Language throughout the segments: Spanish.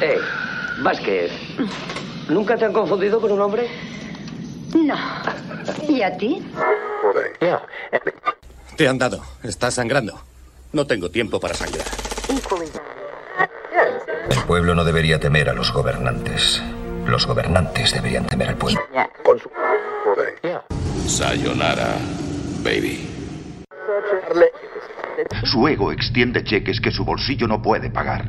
Eh, Vázquez. ¿Nunca te han confundido con un hombre? No. ¿Y a ti? Te han dado. Estás sangrando. No tengo tiempo para sangrar. El pueblo no debería temer a los gobernantes. Los gobernantes deberían temer al pueblo. Sayonara, baby. Su ego extiende cheques que su bolsillo no puede pagar.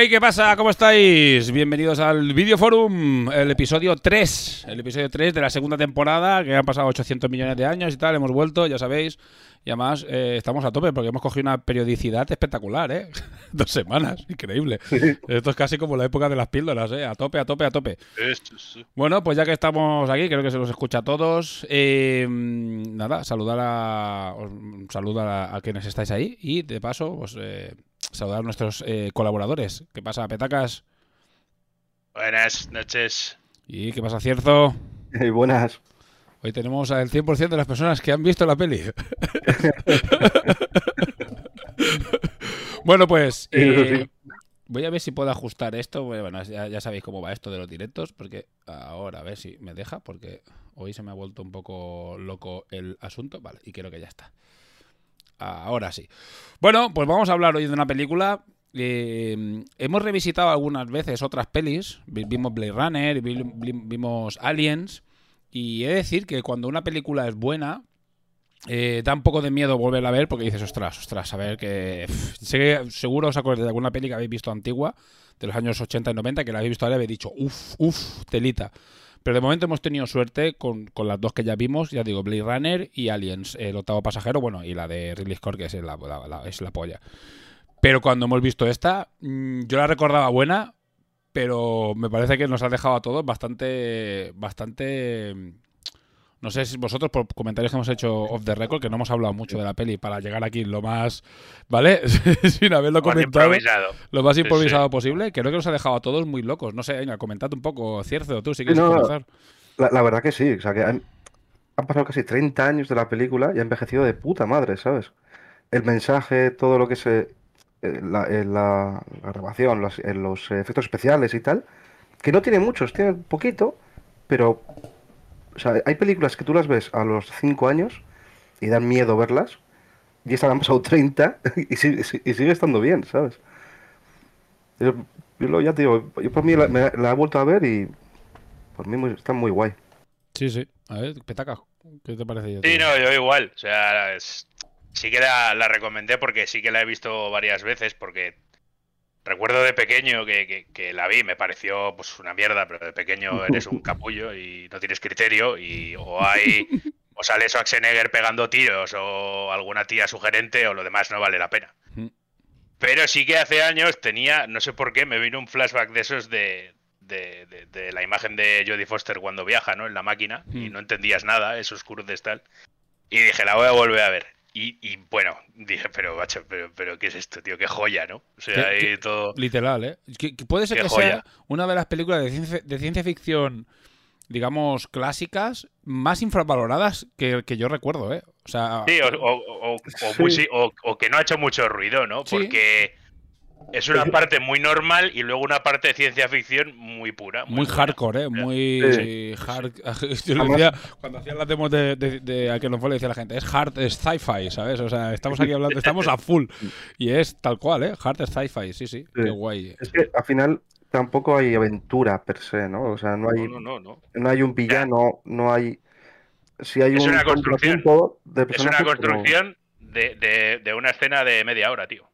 Hey, ¿qué pasa? ¿Cómo estáis? Bienvenidos al Video Forum, el episodio 3. El episodio 3 de la segunda temporada, que han pasado 800 millones de años y tal. Hemos vuelto, ya sabéis. Y además eh, estamos a tope porque hemos cogido una periodicidad espectacular, ¿eh? Dos semanas, increíble. Esto es casi como la época de las píldoras, ¿eh? A tope, a tope, a tope. Bueno, pues ya que estamos aquí, creo que se los escucha a todos. Eh, nada, saludar a. Saludar a, a, quienes estáis ahí y de paso, pues eh, saludar a nuestros eh, colaboradores. ¿Qué pasa, Petacas? Buenas noches. ¿Y qué pasa, Cierzo? Hey, buenas. Hoy tenemos al 100% de las personas que han visto la peli. bueno, pues eh, voy a ver si puedo ajustar esto. Bueno, ya, ya, sabéis cómo va esto de los directos, porque ahora a ver si me deja, porque hoy se me ha vuelto un poco loco el asunto. Vale, y creo que ya está. Ahora sí. Bueno, pues vamos a hablar hoy de una película. Eh, hemos revisitado algunas veces otras pelis. Vimos Blade Runner, vimos Aliens. Y he de decir que cuando una película es buena, eh, da un poco de miedo volverla a ver porque dices, ostras, ostras, a ver que... Seguro os acordáis de alguna peli que habéis visto antigua, de los años 80 y 90, que la habéis visto ahora y habéis dicho, uff, uff, telita. Pero de momento hemos tenido suerte con, con, las dos que ya vimos, ya digo, Blade Runner y Aliens, el octavo pasajero, bueno, y la de Ridley Scott, que es la, es la polla. Pero cuando hemos visto esta, mmm, yo la recordaba buena, pero me parece que nos ha dejado a todos bastante, bastante, no sé si vosotros por comentarios que hemos hecho off the record, que no hemos hablado mucho de la peli para llegar aquí lo más, ¿vale? Sin haberlo comentado, lo más improvisado sí, sí. posible, creo que nos ha dejado a todos muy locos. No sé, venga, comentad un poco, Cierzo, tú si quieres no, comenzar. La, la, verdad que sí, o sea, que han, han pasado casi 30 años de la película y ha envejecido de puta madre, ¿sabes? El mensaje, todo lo que se en la, en la, la, grabación, los, en los efectos especiales y tal, que no tiene muchos, tiene poquito, pero o sea, hay películas que tú las ves a los 5 años y dan miedo verlas, y estas han pasado 30 y sigue, y sigue estando bien, ¿sabes? Yo, yo ya te digo, yo por mí la, me, la, he vuelto a ver y por mí muy, está muy guay. Sí, sí. A ver, Petaca, ¿qué te parece? Yo, sí, no, yo igual. O sea, es, sí que la, la, recomendé porque sí que la he visto varias veces porque recuerdo de pequeño que, que, que, la vi, me pareció pues una mierda, pero de pequeño eres un capullo y no tienes criterio y o hay o sale Schwarzenegger pegando tiros o alguna tía sugerente o lo demás no vale la pena. Pero sí que hace años tenía, no sé por qué, me vino un flashback de esos de, de, de, de la imagen de Jodie Foster cuando viaja, ¿no? En la máquina y no entendías nada, esos cruces tal. Y dije, la voy a volver a ver. Y, y, bueno, dije, pero macho, pero, pero ¿qué es esto, tío? Qué joya, ¿no? O sea, ahí todo. Literal, ¿eh? Que, que puede ser que joya. sea una de las películas de ciencia, de ciencia ficción, digamos, clásicas, más infravaloradas que, que yo recuerdo, ¿eh? O sea. Sí, o, o, o, sí. o, que no ha hecho mucho ruido, ¿no? Porque. Sí. Es una parte muy normal y luego una parte de ciencia ficción muy pura. Muy, muy hardcore, ¿eh? Muy sí. hard. Yo lo decía, cuando hacían las demos de, de, de a que no fue, le decía a la gente, es hard, es sci-fi, ¿sabes? O sea, estamos aquí hablando, estamos a full. Y es tal cual, ¿eh? Hard es sci-fi, sí, sí, sí, Qué guay. Es que al final tampoco hay aventura per se, ¿no? O sea, no hay, no, no, no, no hay un villano, no hay. Si hay es un una construcción. De es una construcción como... de, de una escena de media hora, tío.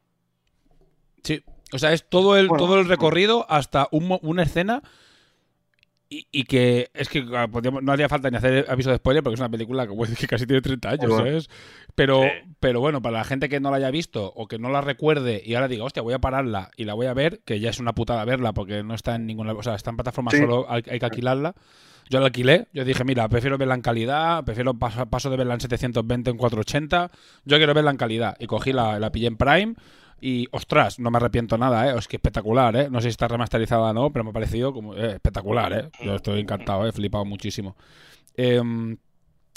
Sí, o sea, es todo el, bueno, todo el recorrido hasta un, una escena y, y que es que podríamos- no haría falta ni hacer aviso de spoiler porque es una película que, que casi tiene 30 años, Bueno. ¿sabes? Pero, Sí. pero bueno, para la gente que no la haya visto o que no la recuerde y ahora diga, hostia, voy a pararla y la voy a ver, que ya es una putada verla porque no está en ninguna. O sea, está en plataforma Sí. solo, hay, hay que alquilarla. Yo la alquilé, yo dije, mira, prefiero verla en calidad, prefiero paso, paso de verla en 720 en 480, yo quiero verla en calidad. Y cogí la, la pillé en Prime y, ostras, no me arrepiento nada, ¿eh? Es que espectacular, ¿eh? No sé si está remasterizada o no, pero me ha parecido como eh, espectacular, ¿eh? Yo estoy encantado, ¿eh? He flipado muchísimo. Em,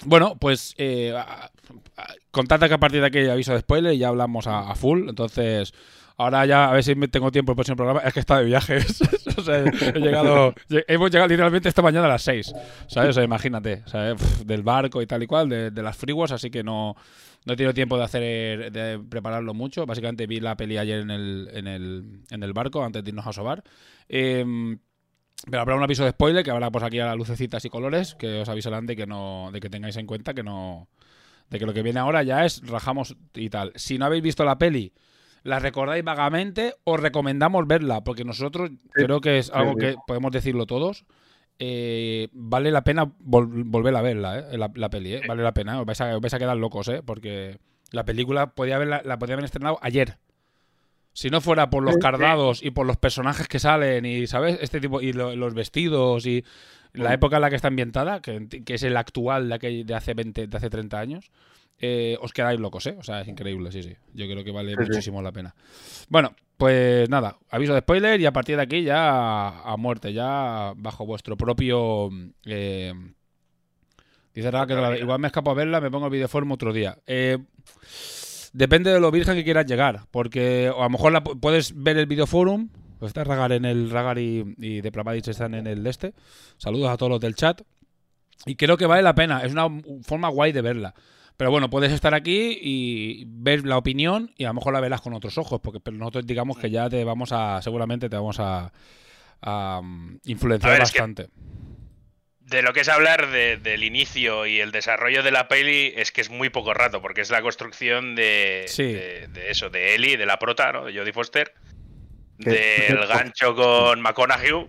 bueno, pues eh, a- a- contad que a partir de aquí aviso de spoiler y ya hablamos a, full. Entonces, ahora ya a ver si tengo tiempo el próximo programa. Es que está de viajes. o sea, he llegado, lle- hemos llegado literalmente esta mañana a las 6. ¿Sabes? Imagínate. pf, del barco y tal y cual, de, de las friguas, así que no, no he tenido tiempo de hacer de prepararlo mucho. Básicamente vi la peli ayer en el, en el, en el barco antes de irnos a sobar. Em, pero habrá un aviso de spoiler que habrá pues aquí a las lucecitas y colores que os avisarán de que no de que tengáis en cuenta que no de que lo que viene ahora ya es rajamos y tal. Si no habéis visto la peli, la recordáis vagamente, os recomendamos verla porque nosotros creo que es algo sí. que podemos decirlo todos. Eh, vale la pena vol- volver a verla, eh, la, la peli, eh, vale la pena. Os vais, a, os vais a quedar locos, eh, porque la película podía haberla, la podía haber estrenado ayer. Si no fuera por los cardados y por los personajes que salen y, ¿sabes? Este tipo, y lo- los vestidos y la época en la que está ambientada, que, es el actual de, aquel- de hace 20, de hace 30 años, eh, os quedáis locos, ¿eh? O sea, es increíble, sí, sí. Yo creo que vale Sí, sí. muchísimo la pena. Bueno, pues nada, aviso de spoiler y a partir de aquí ya a, muerte, ya bajo vuestro propio... eh, dice Rafa que la- igual me escapo a verla, me pongo el videoform otro día. Eh, Depende de lo virgen que quieras llegar, porque o a lo mejor la pu- puedes ver el videoforum. Pues está Ragar en el Ragar y, y de Pravadic están en el este. Saludos a todos los del chat. Y creo que vale la pena, es una forma guay de verla. Pero bueno, puedes estar aquí y ver la opinión y a lo mejor la verás con otros ojos, porque pero nosotros digamos que ya te vamos a, seguramente te vamos a, a, um, influenciar A ver, es que- bastante. De lo que es hablar de- del inicio y el desarrollo de la peli es que es muy poco rato, porque es la construcción de, Sí. de, de eso, de Ellie, de la prota, ¿no? De Jodie Foster, del gancho con McConaughey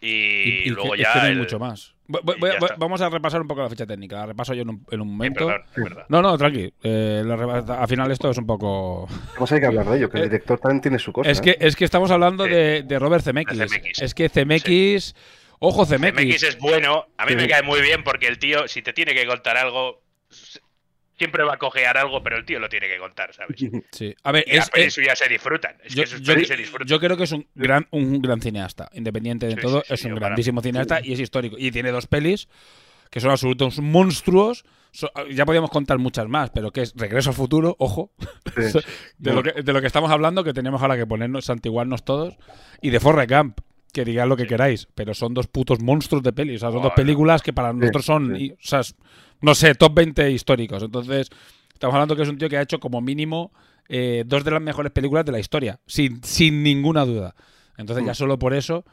y, y luego que- es ya que no hay el- mucho más. Voy- voy- voy- vamos a repasar un poco la ficha técnica. La repaso yo en un, en un Sí, momento. perdón. No, no, tranqui. Eh, la al final esto es un poco... Además hay que hablar de ello, que el Eh, director también tiene su cosa. Es ¿eh? que, es que estamos hablando Sí. de, de Robert Zemeckis. Zemeckis. Es que Zemeckis... Ojo, Zemeckis. Zemeckis es bueno. A mí Sí. me cae muy bien porque el tío, si te tiene que contar algo, siempre va a cojear algo, pero el tío lo tiene que contar, ¿sabes? Sí. A ver, Y las es, pelis suyas se disfrutan. Es yo, que sus yo- pelis se disfrutan. yo creo que es un gran, un gran cineasta. Independiente de Sí, todo, sí, sí, es un grandísimo cineasta y es histórico. Y tiene dos pelis que son absolutos monstruos. So- ya podíamos contar muchas más, pero que es Regreso al futuro, ojo. Sí. de, lo que, de lo que estamos hablando, que tenemos ahora que ponernos, santiguarnos todos. Y de Forrest Gump, que digáis lo que queráis, pero son dos putos monstruos de pelis. O sea, son dos Joder. películas que para nosotros son, sí. y- o sea, no sé, top 20 históricos. Entonces, estamos hablando que es un tío que ha hecho como mínimo eh, dos de las mejores películas de la historia, sin, sin ninguna duda. Entonces, ya solo por eso.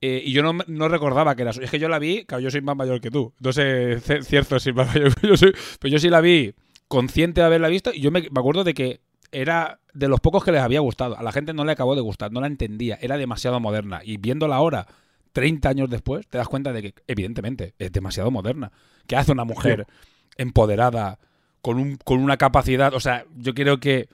eh, y yo no, no recordaba que era su- Es que yo la vi, claro, yo soy más mayor que tú. No sé, c- cierto, si más mayor que yo soy. Pero yo sí la vi consciente de haberla visto y yo me, me acuerdo de que era de los pocos que les había gustado. A la gente no le acabó de gustar, no la entendía, era demasiado moderna. Y viéndola ahora, 30 años después, te das cuenta de que, evidentemente, es demasiado moderna. ¿Qué hace una mujer empoderada, con, un, con una capacidad? O sea, yo creo que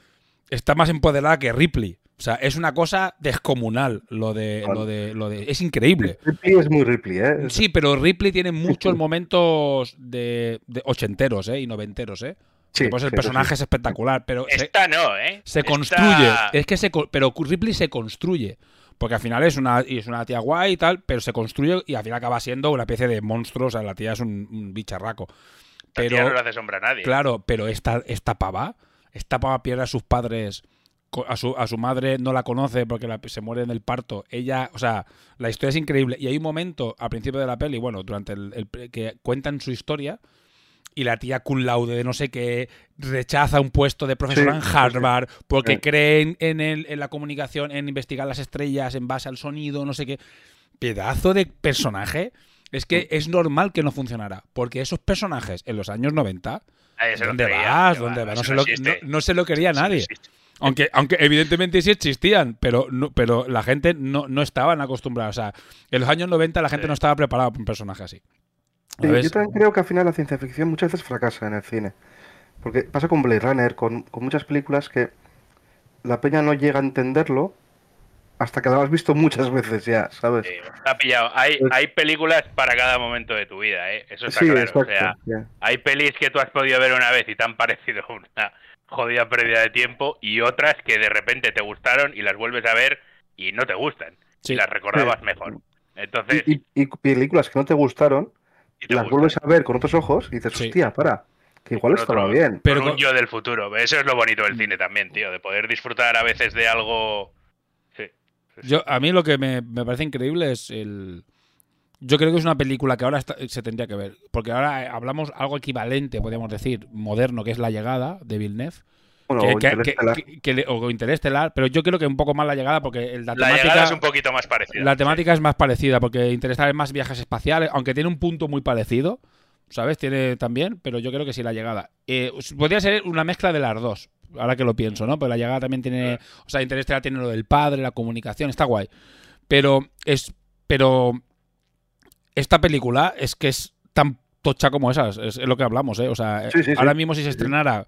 está más empoderada que Ripley. O sea, es una cosa descomunal lo de, lo de, lo de. Es increíble. Ripley es muy Ripley, ¿eh? Sí, pero Ripley tiene muchos momentos de, de ochenteros, ¿eh? Y noventeros, ¿eh? Sí, Pues el sí, personaje es espectacular, pero se, Esta no, ¿eh? se Esta- construye. Es que se, co- pero Ripley se construye. Porque al final es una, es una tía guay y tal, pero se construye y al final acaba siendo una especie de monstruo. O sea, la tía es un, un bicharraco. Esta tía Pero, no le hace sombra a nadie. claro, pero esta, esta pava, esta pava pierde a sus padres, a su, a su madre no la conoce porque la- se muere en el parto. Ella, o sea, la historia es increíble. Y hay un momento al principio de la peli, bueno, durante el, que cuentan su historia y la tía cum laude de no sé qué rechaza un puesto de profesora Sí, en sí, sí. Harvard porque Sí. creen en, el, en la comunicación, en investigar las estrellas en base al sonido, no sé qué. Pedazo de personaje. Es que es normal que no funcionara, porque esos personajes en los años 90, Nadie se lo ¿dónde creía, vas? ¿Dónde vas? No, se no lo, no- no se lo quería nadie. Aunque, aunque evidentemente sí existían, pero, no, pero la gente no, no estaban acostumbrada. O sea, en los años 90 la gente no estaba preparada para un personaje así. Yo también creo que al final la ciencia ficción muchas veces fracasa en el cine. Porque pasa con Blade Runner, con, con muchas películas que la peña no llega a entenderlo hasta que la has visto muchas veces ya, ¿sabes? Sí, está pillado. Hay, hay películas para cada momento de tu vida, ¿eh? Eso está Sí, claro. exacto, o sea, hay pelis que tú has podido ver una vez y te han parecido una jodida pérdida de tiempo y otras que de repente te gustaron y las vuelves a ver y no te gustan. Sí. Y las recordabas mejor. Entonces, Y, y- y películas que no te gustaron, y te las vuelves a ver con otros ojos y dices, Sí. hostia, para, que igual estaba bien. Pero con un yo del futuro. Eso es lo bonito del cine también, tío, de poder disfrutar a veces de algo. Sí. Yo, a mí lo que me, me parece increíble es el. Yo creo que es una película que ahora está- se tendría que ver. Porque ahora eh, hablamos algo equivalente, podríamos decir, moderno, que es La Llegada de Villeneuve. Bueno, que, o que- Interestelar. que- que le- o Interestelar, pero yo creo que un poco más La Llegada porque el- la, La temática. llegada es un poquito más parecida. La temática es más parecida, porque Interestelar es más viajes espaciales, aunque tiene un punto muy parecido, ¿sabes? Tiene también, pero yo creo que sí la llegada. Eh, podría ser una mezcla de las dos, ahora que lo pienso, ¿no? Pero la llegada también tiene, o sea, Interestelar tiene lo del padre, la comunicación, está guay. Pero es, pero esta película es que es tan tocha como esas, es, es lo que hablamos, ¿eh? O sea, Sí, sí, sí. ahora mismo si se Sí, sí. estrenara,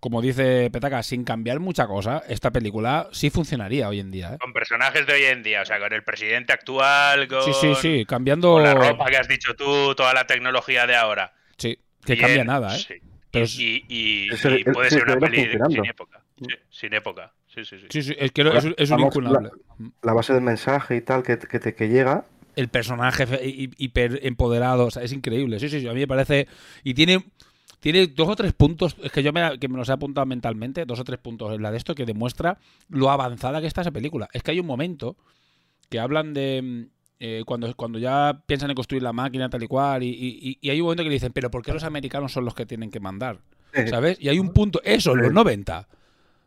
como dice Petaca, sin cambiar mucha cosa, esta película sí funcionaría hoy en día, ¿eh? Con personajes de hoy en día, o sea, con el presidente actual, con, Sí, sí, sí, cambiando... con la ropa que has dicho tú, toda la tecnología de ahora. Sí, que Bien, cambia nada, ¿eh? sí. Pero Y, y- y- Ese- y puede ser una peli sin época. Sí, sin época. Sí, sí, sí. sí, sí, es que es, es un Vamos, incunable. La base del mensaje y tal que, que te que llega, El personaje hiper empoderado, o sea, es increíble. Sí, sí, sí, a mí me parece. Y tiene. Tiene dos o tres puntos, es que yo me, que me los he apuntado mentalmente, dos o tres puntos en la de esto que demuestra lo avanzada que está esa película. Es que hay un momento que hablan de mm, eh, cuando, cuando ya piensan en construir la máquina tal y cual, y, y- y hay un momento que le dicen, pero ¿por qué los americanos son los que tienen que mandar? ¿Sabes? Y hay un punto, eso, en los Sí. 90.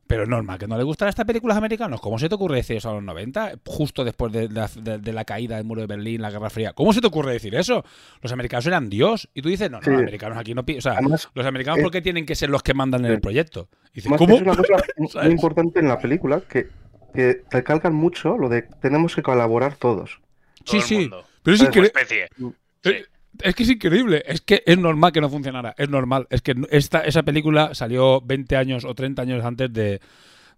Pero es normal que no le gustan estas películas americanos. ¿Cómo se te ocurre decir eso a los 90? Justo después de la, de- de la caída del muro de Berlín, la Guerra Fría. ¿Cómo se te ocurre decir eso? Los americanos eran Dios. Y tú dices, no, no, Sí. los americanos aquí no... O sea, Además, los americanos, es- ¿por qué tienen que ser los que mandan en el proyecto? Y dices, Además, ¿cómo? es una cosa muy importante en la película que, que recalcan mucho lo de tenemos que colaborar todos. Todo Sí, sí. mundo. Pero es Como increíble. especie. Sí. Es que es increíble, es que es normal que no funcionara, es normal. Es que esta, esa película salió 20 años o 30 años antes de,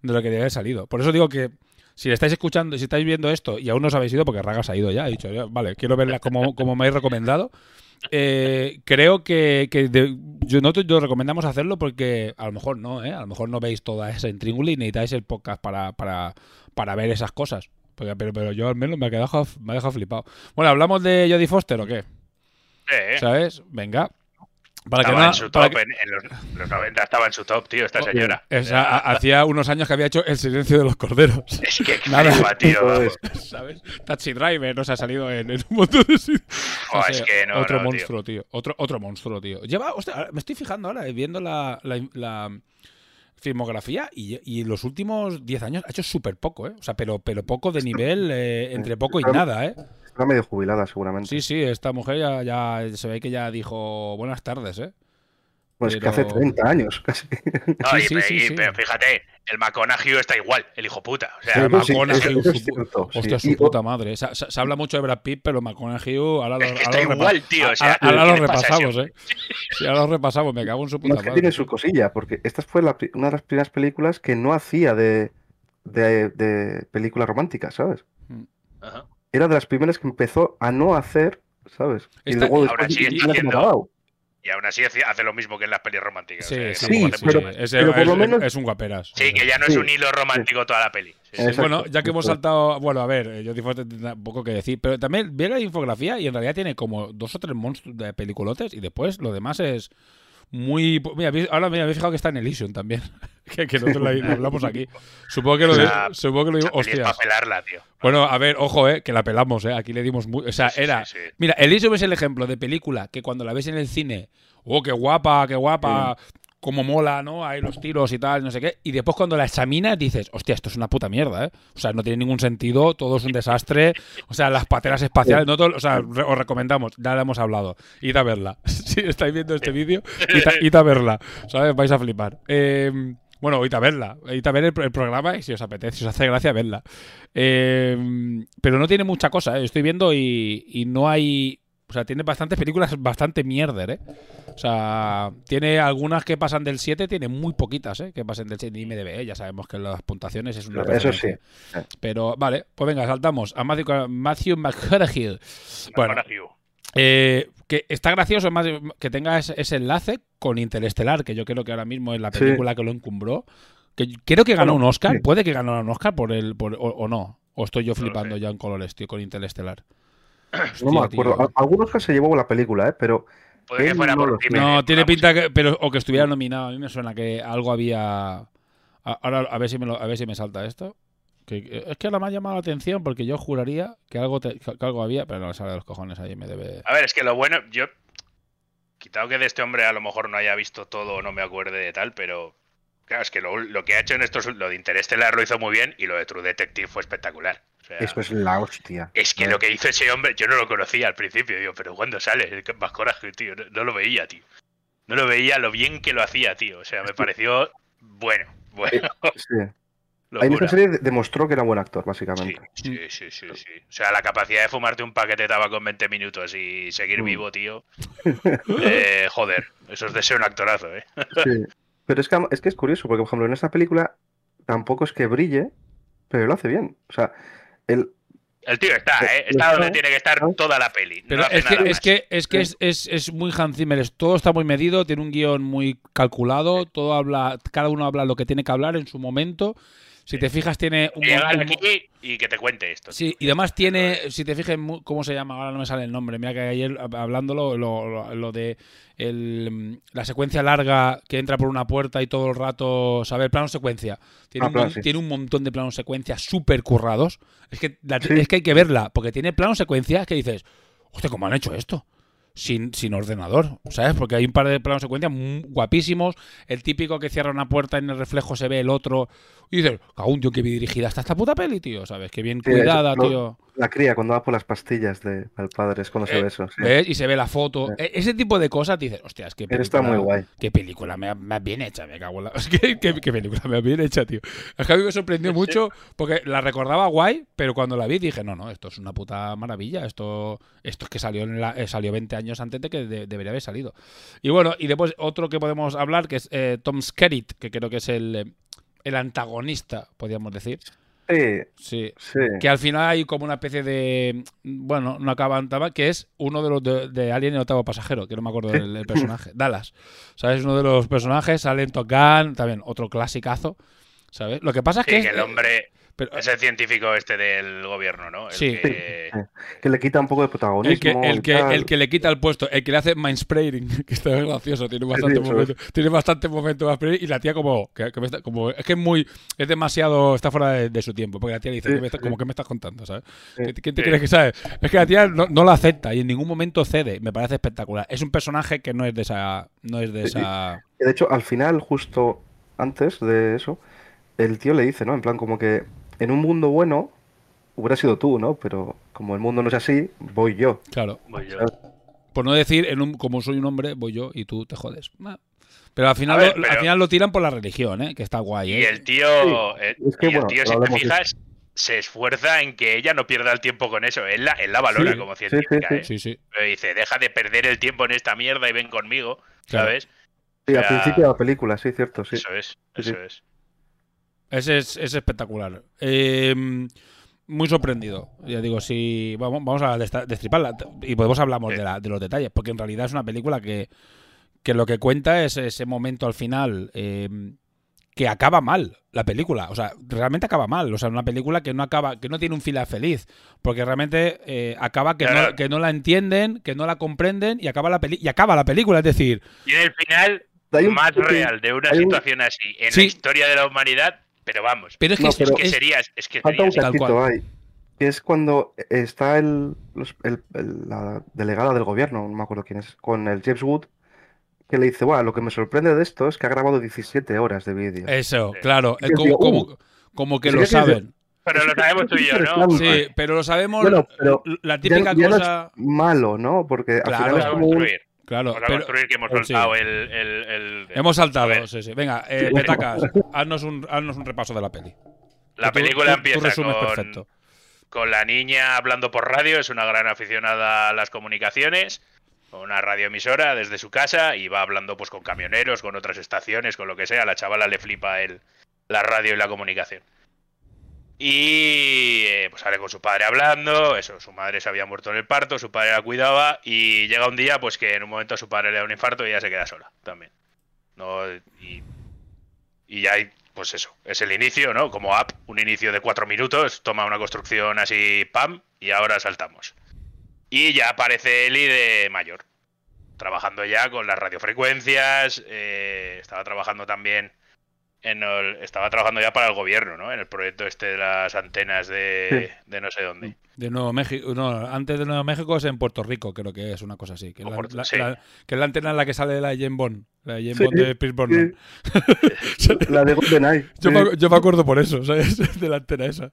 de lo que debía haber salido. Por eso digo que si estáis escuchando, si estáis viendo esto y aún no os habéis ido, porque Ragas ha ido ya, ha dicho, vale, quiero verla como, como me habéis recomendado. eh, creo que, yo, nosotros yo recomendamos hacerlo porque a lo mejor no, ¿eh? a lo mejor no veis toda esa intríngulis y necesitáis el podcast para, para, para ver esas cosas. Pero, pero, yo al menos me ha, quedado, me ha dejado flipado. Bueno, ¿hablamos de Jodie Foster o qué? Sí, ¿Sabes? Venga. Para que estaba no. en su para top, que- en, en los, los 90 estaba en su top, tío, esta señora. es- a- a- hacía unos años que había hecho El silencio de los corderos. Es que Nada. tío. ¿Sabes? Taxi Driver, no se ha salido en, en un montón de sitios. Oh, es que no, Otro no, monstruo, tío. Otro, otro monstruo, tío. Lleva, hostia, me estoy fijando ahora, eh, viendo la, la, la filmografía y, y en los últimos 10 años ha hecho súper poco, ¿eh? O sea, pero, pero poco de nivel, eh, entre poco y nada, ¿eh? Está medio jubilada seguramente. Sí, sí, esta mujer ya, ya se ve que ya dijo buenas tardes, ¿eh? pues que pero- hace 30 años casi. No, Sí, y, sí, pe- sí, y- sí. pero fíjate, el McConaughey está igual, el hijo puta. O sea, sí, McConaughey, es su- cierto, sí. Hostia, su puta madre. Se, se- se habla mucho de Brad Pitt, pero McConaughey, ahora lo, Es que está igual, tío, o sea, a- ahora ¿qué lo repasamos, ¿eh? Sí, ahora lo repasamos, me cago en su puta No es que madre. tiene su cosilla, porque esta fue la una de las primeras películas que no hacía de, de, de películas románticas, ¿sabes? Ajá. Era de las primeras que empezó a no hacer, ¿sabes? Esta- luego ahora sigue haciendo. Y aún así hace, hace lo mismo que en las pelis románticas. Sí, o sea, que sí, sí, es, pero por es- lo menos- es un guaperas. Sí, que ya no es un hilo romántico toda la peli. Bueno, ya que hemos saltado, bueno, a ver, yo tendrá poco que decir, pero también vi la infografía y en realidad tiene como dos o tres monstruos de peliculotes y después lo demás es muy... Mira, habéis- ahora me habéis fijado que está en Elysium también, que, que nosotros la- hablamos aquí. Supongo que lo, de- Esa- supongo que lo digo, hostias. para pelarla, tío. Bueno, a ver, ojo, eh, que la pelamos, eh. Aquí le dimos muy. O sea, sí, era. sí, sí. Mira, Elysium es el ejemplo de película que cuando la ves en el cine, oh, qué guapa, qué guapa, cómo mola, ¿no? Hay los tiros y tal, no sé qué. Y después cuando la examinas dices, hostia, esto es una puta mierda, ¿eh? O sea, no tiene ningún sentido, todo es un desastre. O sea, las pateras espaciales, no todo, o sea, os recomendamos, ya la hemos hablado. Id a verla. si estáis viendo este vídeo, id a, a verla. ¿Sabes? Vais a flipar. Eh, Bueno, ahorita verla. Ahorita ver el, programa y si os apetece, si os hace gracia, verla. Eh, pero no tiene mucha cosa, ¿eh? Estoy viendo y no hay. O sea, tiene bastantes películas bastante mierder, ¿eh? O sea, tiene algunas que pasan del 7, tiene muy poquitas, ¿eh? Que pasen del 7 y IMDb, ¿eh? Ya sabemos que las puntuaciones es una Eso sí. Pero, vale, pues venga, saltamos a Matthew, Matthew McConaughey. Bueno, eh, que está gracioso más que tenga ese, ese enlace con Interestelar, que yo creo que ahora mismo es la Sí. película que lo encumbró. Que creo que ganó Bueno, un Oscar, sí. puede que ganó un Oscar por el por, o, o no. O estoy yo No flipando sé. ya en colores, tío, con Interestelar. No me acuerdo. tío. Algunos que se llevó la película, ¿eh? Pero Puede que fuera no por lo sé. Jiménez, No, tiene pinta que, pero o que estuviera nominado. A mí me suena que algo había. a- Ahora a ver si me lo- a ver si me salta esto. Que, que- es que ahora me ha llamado la atención porque yo juraría que algo te- que algo había, pero no sale de los cojones ahí me debe. A ver, es que lo bueno, yo. Quitado que de este hombre a lo mejor no haya visto todo o no me acuerde de tal, pero. Claro, es que lo, lo que ha hecho en estos. Lo de Interestelar lo hizo muy bien y lo de True Detective fue espectacular. O sea, eso es la hostia. Es que lo que hizo ese hombre, yo no lo conocía al principio, digo, pero ¿cuándo sale? Más coraje, tío. No, no lo veía, tío. No lo veía lo bien que lo hacía, tío. O sea, me pareció bueno, bueno. Sí. Ahí en esta serie de- demostró que era buen actor, Sí, básicamente. sí, sí, sí, sí. O sea, la capacidad de fumarte un paquete de tabaco en 20 minutos y seguir Mm. vivo, tío. Eh, joder, eso es de ser un actorazo, ¿eh? Sí. Pero es que, es que es curioso, porque por ejemplo en esta película tampoco es que brille, pero lo hace bien. O sea, El tío está, ¿eh? Está donde tiene que estar toda la peli. Pero es, que, es que es que es, es, es muy Hans Zimmer, es- todo está muy medido, tiene un guion muy calculado, todo habla, cada uno habla lo que tiene que hablar en su momento. Si te fijas, tiene un, Llegar un- aquí y que te cuente esto. Sí, y además tiene, si te fijas, ¿cómo se llama? Ahora no me sale el nombre. Mira que ayer hab- hablándolo, lo, lo- lo de el, la secuencia larga que entra por una puerta y todo el rato, ¿sabes? Plano secuencia. Tiene, Ah, un, plan, mon- sí. tiene un montón de planos secuencia súper currados. Es que, la- Sí. es que hay que verla, porque tiene planos secuencias que dices, hostia, ¿cómo han hecho esto? Sin, sin ordenador, ¿sabes? Porque hay un par de planos secuencia guapísimos. El típico que cierra una puerta y en el reflejo se ve el otro. Y dices, cabrón, tío, que bien dirigida está esta puta peli, tío, ¿sabes? Que bien Sí, cuidada, tío. la cría cuando va por las pastillas de, al padre, es cuando se Eh, ve eso. sí. ¿Ves? Y se ve la foto. E- Ese tipo de cosas dices, hostia, es que Él está muy guay. Qué película me ha- más bien hecha, me cago en la... Es que qué, qué película me ha bien hecha, tío. Es que a mí me sorprendió mucho porque la recordaba guay, pero cuando la vi dije, no, no, esto es una puta maravilla. Esto, esto es que salió, en la, eh, salió 20 años antes de que de- debería haber salido. Y bueno, y después otro que podemos hablar, que es eh, Tom Skerritt, que creo que es el, el antagonista, podríamos decir. Sí, Sí. sí. Que al final hay como una especie de. Bueno, no acaban tan mal, que es uno de los de, de Alien el octavo pasajero, que no me acuerdo Sí. del, del personaje. Dallas. ¿Sabes? Uno de los personajes, sale en Top Gun, también otro clasicazo. ¿Sabes? Lo que pasa es Sí, que. que es- el hombre pero- es el científico este del gobierno, ¿no? El Sí. que- Sí. Que le quita un poco de el protagonismo. que, el, que, el que le quita el puesto, el que le hace mindspraying, que está gracioso, tiene bastante momento, tiene bastante momento mindspraying, y la tía como, que, que me está- como es que es muy, es demasiado, está fuera de, de su tiempo, porque la tía dice, Sí, "¿Qué me está- sí. como que me estás contando, ¿sabes? Sí. ¿Qué- ¿Quién te Sí. crees que sabe? Es que la tía no, no lo acepta y en ningún momento cede, me parece espectacular. Es un personaje que no es de esa, no es de Sí, esa, De hecho, al final, justo antes de eso, el tío le dice, ¿no? En plan, como que en un mundo bueno hubiera sido tú, ¿no? Pero como el mundo no es así, voy yo. claro. Voy yo. Por no decir, en un, como soy un hombre, voy yo y tú te jodes. Ah. Pero al final, ver, lo, pero- al final lo tiran por la religión, ¿eh? Que está guay, Y ¿eh? el tío, eh, es que, y el bueno, tío, lo si te fijas, se esfuerza en que ella no pierda el tiempo con eso. Él la, él la valora Sí, como científica. sí. ¿eh? Sí, sí. Pero dice, deja de perder el tiempo en esta mierda y ven conmigo, Claro. ¿sabes? Sí, O al principio de la película, sí, cierto, sí. Eso es, Sí, eso sí. es. Ese es, es espectacular. Eh, muy sorprendido. Ya digo, si vamos, vamos a destriparla y podemos hablamos Sí. de, la- de los detalles, porque en realidad es una película que, que lo que cuenta es ese momento al final eh, que acaba mal la película. O sea, realmente acaba mal. O sea, una película que no acaba, que no tiene un final feliz, porque realmente eh, acaba que, no, Claro. que no la entienden, que no la comprenden y acaba la peli y acaba la película. Es decir, Y en el final más real de una situación así en Sí. la historia de la humanidad, pero vamos, pero es que No, es- pero- es que sería, es que Falta sería un cachito cual. ahí. Que es cuando está el, los- el- el- la delegada del gobierno, no me acuerdo quién es, con el James Wood, que le dice, bueno, lo que me sorprende de esto es que ha grabado 17 horas de vídeo. eso, Sí. claro, yo como, digo, como, uh, como que sí lo que sí, sí. saben. Pero lo sabemos tú y yo, ¿no? Sí, pero lo sabemos. Bueno, pero la Ya- típica no es cosa. malo, ¿no? Porque al Claro. final es como un, construir. Claro, Vamos a pero- construir que hemos sí. soltado el, el- el- Hemos A saltado, sí, sí. Venga, eh, Petacas, haznos un, haznos un repaso de la peli. La tú- película tú- tú empieza resumes con, perfecto. con la niña hablando por radio, es una gran aficionada a las comunicaciones, con una radioemisora desde su casa y va hablando pues con camioneros, con otras estaciones, con lo que sea. A la chavala le flipa el, la radio y la comunicación. Y eh, pues sale con su padre hablando, eso, su madre se había muerto en el parto, su padre la cuidaba y llega un día pues que en un momento su padre le da un infarto y ella se queda sola también. ¿no? Y, y ya hay, pues eso, es el inicio, ¿no? Como app, un inicio de cuatro minutos, toma una construcción así, pam, y ahora saltamos. Y ya aparece Eli de mayor, trabajando ya con las radiofrecuencias, eh, estaba trabajando también en el- estaba trabajando ya para el gobierno, ¿no? En el proyecto este de las antenas de, de no sé dónde. De Nuevo México, no, antes de Nuevo México es en Puerto Rico, creo que es una cosa así. Que, es la, Puerto- la- sí. la- que es la antena en la que sale la Jane Bond. La Jane Sí, Bond de Pierce Brosnan. La de GoldenEye. Yo, sí. me, yo me acuerdo por eso, ¿sabes? De la antena esa.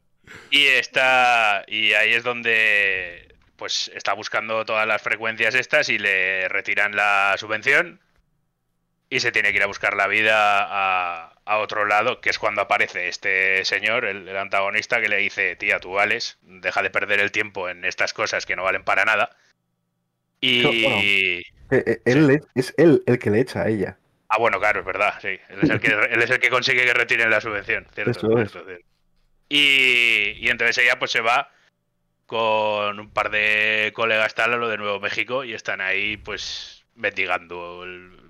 Y está. Y ahí es donde. Pues está buscando todas las frecuencias estas y le retiran la subvención. Y se tiene que ir a buscar la vida a, a otro lado, que es cuando aparece este señor, el, el antagonista, que le dice: Tía, tú vales, deja de perder el tiempo en estas cosas que no valen para nada. Y. Bueno. Eh, eh, él es él el que le echa a ella. Ah, bueno, claro, es verdad, sí. Él es el que, él es el que consigue que retiren la subvención, cierto. Eso es. Y, y entonces ella pues se va con un par de colegas tal a lo de Nuevo México y están ahí pues mendigando el-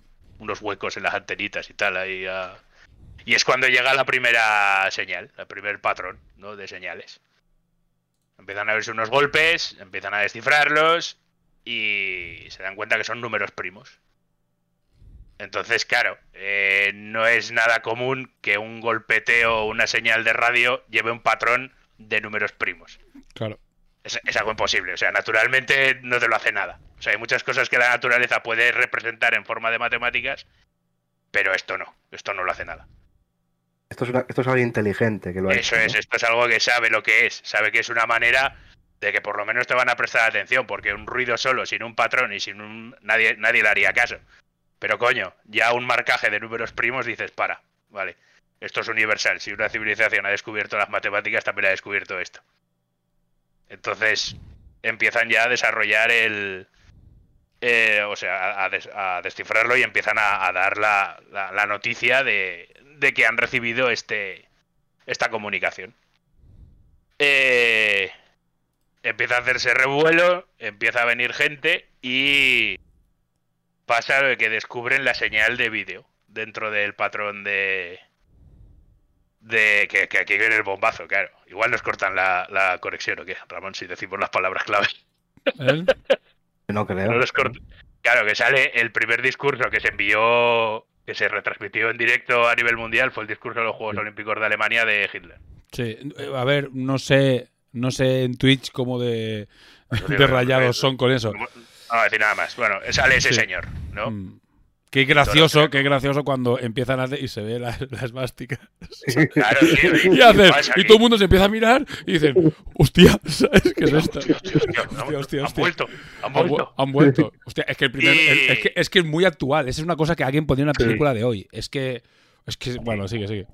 unos huecos en las antenitas y tal ahí a- y es cuando llega la primera señal, el primer patrón, ¿no? de señales. Empiezan a verse unos golpes, empiezan a descifrarlos y se dan cuenta que son números primos. Entonces, claro, eh, no es nada común que un golpeteo o una señal de radio lleve un patrón de números primos. Claro. Es, es algo imposible, o sea, naturalmente no te lo hace nada. O sea, hay muchas cosas que la naturaleza puede representar en forma de matemáticas, pero esto no, esto no lo hace nada. Esto es, una- esto es alguien inteligente que lo ha Eso hecho, es, ¿no? esto es algo que sabe lo que es, sabe que es una manera de que por lo menos te van a prestar atención, porque un ruido solo, sin un patrón y sin un... nadie, nadie le haría caso. Pero coño, ya un marcaje de números primos dices, para, vale, esto es universal, si una civilización ha descubierto las matemáticas, también ha descubierto esto. Entonces empiezan ya a desarrollar el... eh, o sea, a, des- a descifrarlo y empiezan a, dar la, la- noticia de, de que han recibido este, esta comunicación. Eh, empieza a hacerse revuelo, empieza a venir gente y pasa que descubren la señal de vídeo dentro del patrón de... de que, que aquí viene el bombazo, claro. Igual nos cortan la, la conexión o qué, Ramón, si decimos las palabras clave. ¿Eh? No creo. No. Claro, que sale el primer discurso que se envió, que se retransmitió en directo a nivel mundial, fue el discurso de los Juegos Olímpicos de Alemania de Hitler. Sí, eh, a ver, no sé, no sé en Twitch cómo de, Pues de rayados son con eso. No voy a decir nada más. Bueno, sale ese Sí. señor, ¿no? Mm. Qué gracioso, qué gracioso cuando empiezan a hacer y se ve la, la esvástica. Claro, tío, Y, todo el mundo se empieza a mirar y dicen, hostia, ¿sabes qué es esto? Hostia, hostia, hostia, Han vuelto, han Han, vu- vuelto. han vuelto. Hostia, es que el primer. Y- el- es, que, es que es muy actual. Esa es una cosa que alguien ponía en una Sí. película de hoy. Es que. Es que. Bueno, sigue, sigue.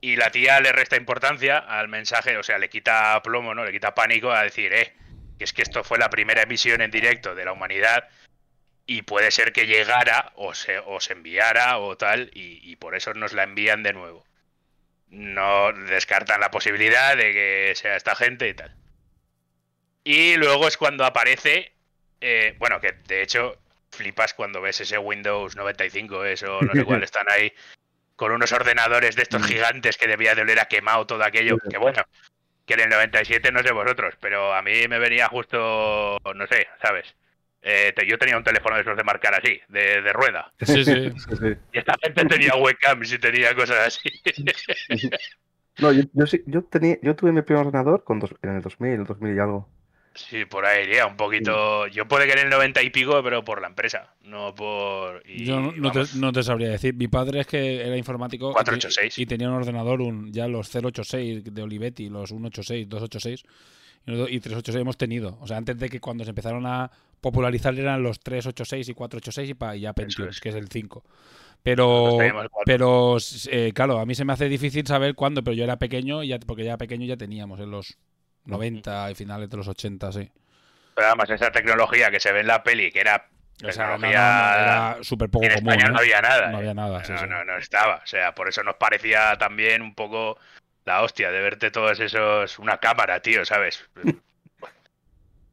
Y la tía le resta importancia al mensaje, o sea, le quita plomo, ¿no? Le quita pánico a decir, eh, que es que esto fue la primera emisión en directo de la humanidad y puede ser que llegara o se, o se enviara o tal y, y por eso nos la envían de nuevo. No descartan la posibilidad de que sea esta gente y tal. Y luego es cuando aparece, eh, bueno, que de hecho flipas cuando ves ese Windows 95, eso, no sé cuál, están ahí con unos ordenadores de estos gigantes que debía de oler a quemado todo aquello. Que bueno, que en el 97 no sé vosotros, pero a mí me venía justo, no sé, ¿sabes? Eh, te- yo tenía un teléfono de esos de marcar así, de, de rueda. Sí, sí. Sí, sí. Y esta gente tenía webcams y tenía cosas así. No, yo, yo sí, yo tenía, yo tuve mi primer ordenador con dos, en el 2000, 2000 y algo. Sí, por ahí iría, un poquito. Yo puede que en el 90 y pico, pero por la empresa, no por. y, Yo no, no te, no te sabría decir. Mi padre es que era informático y te- 486. y tenía un ordenador, un, ya los 086 de Olivetti, los 186, 286. Y, nosotros- y 386 hemos tenido. O sea, antes de que cuando se empezaron a popularizar eran los 386 y 486 y, pa- y ya Pentium, es. que es el 5. Pero, pero eh, claro, a mí se me hace difícil saber cuándo, pero yo era pequeño, y ya, porque ya pequeño ya teníamos en los 90 y finales de los 80, sí. Pero además esa tecnología que se ve en la peli, que era O sea, no, no, no, tecnología... era súper poco en común. España ¿eh? no había nada. No ¿eh? había nada, sí, no, sí. no, no estaba. O sea, por eso nos parecía también un poco la hostia de verte todos esos... Una cámara, tío, ¿sabes?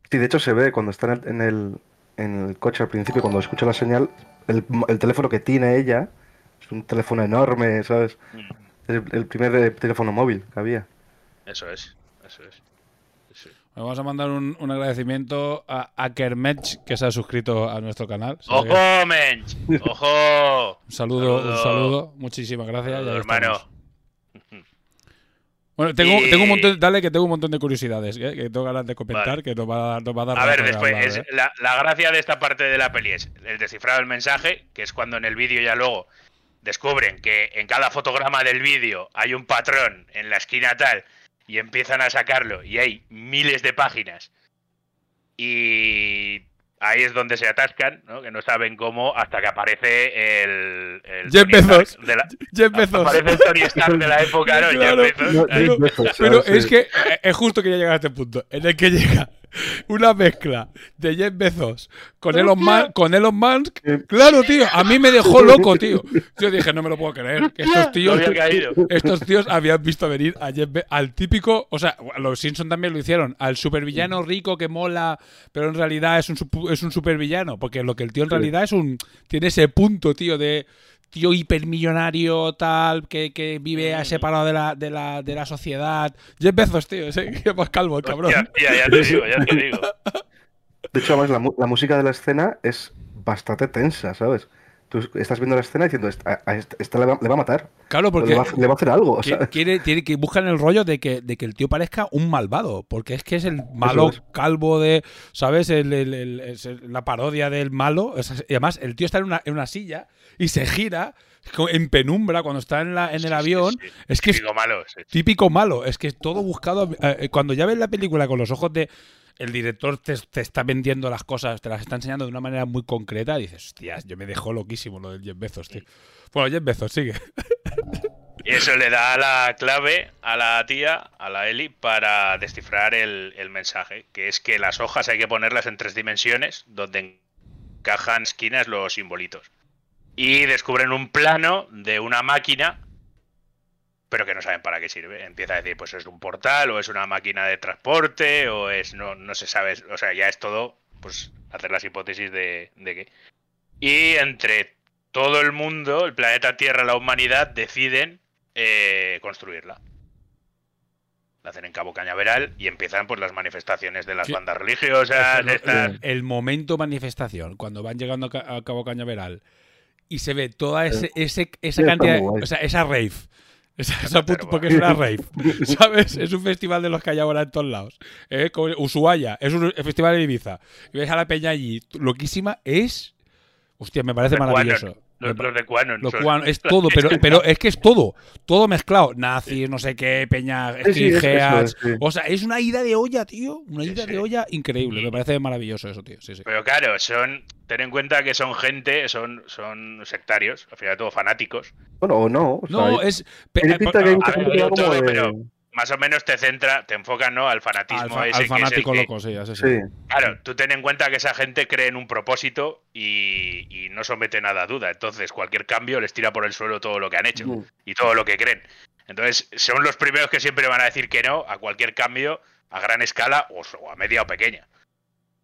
Sí, de hecho se ve cuando está en el, en el, en el coche al principio, cuando escucha la señal, el, el teléfono que tiene ella es un teléfono enorme, ¿sabes? Mm. El, el primer eh, teléfono móvil que había. Eso es, eso es. Sí. Vamos a mandar un, un agradecimiento a Akermech, que se ha suscrito a nuestro canal. Que- ¡Ojo, mensch! ¡Ojo! Un saludo, un Saludo. saludo. Muchísimas gracias. Saludo, ya hermano. estamos. Bueno, tengo, Y- tengo un montón, dale que tengo un montón de curiosidades, ¿eh? que tengo ganas de comentar, Vale. que nos va, a- nos va a dar A ver, después, hablar, es- ¿eh? la, la gracia de esta parte de la peli es el descifrado del mensaje, que es cuando en el vídeo ya luego descubren que en cada fotograma del vídeo hay un patrón en la esquina tal y empiezan a sacarlo y hay miles de páginas y ahí es donde se atascan, ¿no? que no saben cómo hasta que aparece el, el Jeff Tony Stark Bezos. de la- Jeff Bezos. aparece el Tony Stark de la época, ¿no? Claro, Jeff Bezos. No, ahí. Jeff Bezos, Pero es Sí. que eh, es justo quería llegar a este punto, en el que llega una mezcla de Jeff Bezos con Elon, Musk, con Elon Musk. Claro, tío, a mí me dejó loco, tío. Yo dije, no me lo puedo creer. Que estos tíos, estos tíos habían visto venir a Jeff Be- al típico, o sea, los Simpson también lo hicieron, al supervillano rico que mola, pero en realidad es un es un supervillano, porque lo que el tío en realidad es un tiene ese punto, tío, de tío hipermillonario tal que, que vive separado de la, de la, de la sociedad. Jeff Bezos, tío, ese que es más calvo, el cabrón. Hostia, tía, ya te digo, ya te digo. De hecho, además, la, la música de la escena es bastante tensa, ¿sabes? Tú estás viendo la escena diciendo, esta, a esta- esta le, va, le va a matar. Claro, porque le, va, a- le va a hacer algo. o sea, quiere, tiene que buscan el rollo de que, de que el tío parezca un malvado, porque es que es el malo es. calvo de, ¿sabes? El- el- el- es el- la parodia del malo. Es- y además, el tío está en una, en una silla y se gira en penumbra cuando está en, la, en el sí, avión. sí. Es que es Digo malo, sí. típico malo. Es que es todo buscado. eh, cuando ya ves la película con los ojos de. El director te, está vendiendo las cosas, te las está enseñando de una manera muy concreta. Dices, hostias, yo me dejó loquísimo lo del Jeff Bezos, tío. Bueno, Jeff Bezos, sigue. Y eso le da la clave a la tía, a la Eli, para descifrar el, el mensaje, que es que las hojas hay que ponerlas en tres dimensiones, donde encajan esquinas los simbolitos. Y descubren un plano de una máquina, pero que no saben para qué sirve. Empieza a decir, pues es un portal, o es una máquina de transporte, o es, no, no se sabe, o sea, ya es todo, pues hacer las hipótesis de, de qué. Y entre todo el mundo, el planeta Tierra, la humanidad, deciden eh, construirla. La hacen en Cabo Cañaveral y empiezan pues las manifestaciones de las Sí. bandas religiosas, estas- el momento manifestación, cuando van llegando a, Ca- a Cabo Cañaveral y se ve toda ese, ese- esa cantidad, o sea, esa rave. Esa, puta- porque es una rave, ¿sabes? Es un festival de los que hay ahora en todos lados. ¿eh? Ushuaia, es un festival de Ibiza. Y ves a la peña allí, loquísima, es... Hostia, me parece maravilloso. Los, los de Quanon. Los es todo, pero, pero es que es todo, todo mezclado. Nazis, no sé qué, peña, Sí, es-. O sea, es una ida de olla, tío. Una ida sí. de olla increíble. Me parece maravilloso eso, tío. Sí, sí. Pero claro, son. Ten en cuenta que son gente, son, son sectarios, al final todo fanáticos. bueno, o no. o sea, No, hay- es. pe- a- a ver, todo, de- pero- Más o menos te centra, te enfocan ¿no? al fanatismo al, fa- ese al que es el fanático que- loco, sí, ese sí. Sí. Claro, tú ten en cuenta que esa gente cree en un propósito y, y no somete nada a duda. Entonces, cualquier cambio les tira por el suelo todo lo que han hecho y todo lo que creen. Entonces, son los primeros que siempre van a decir que no a cualquier cambio a gran escala o, a media o pequeña.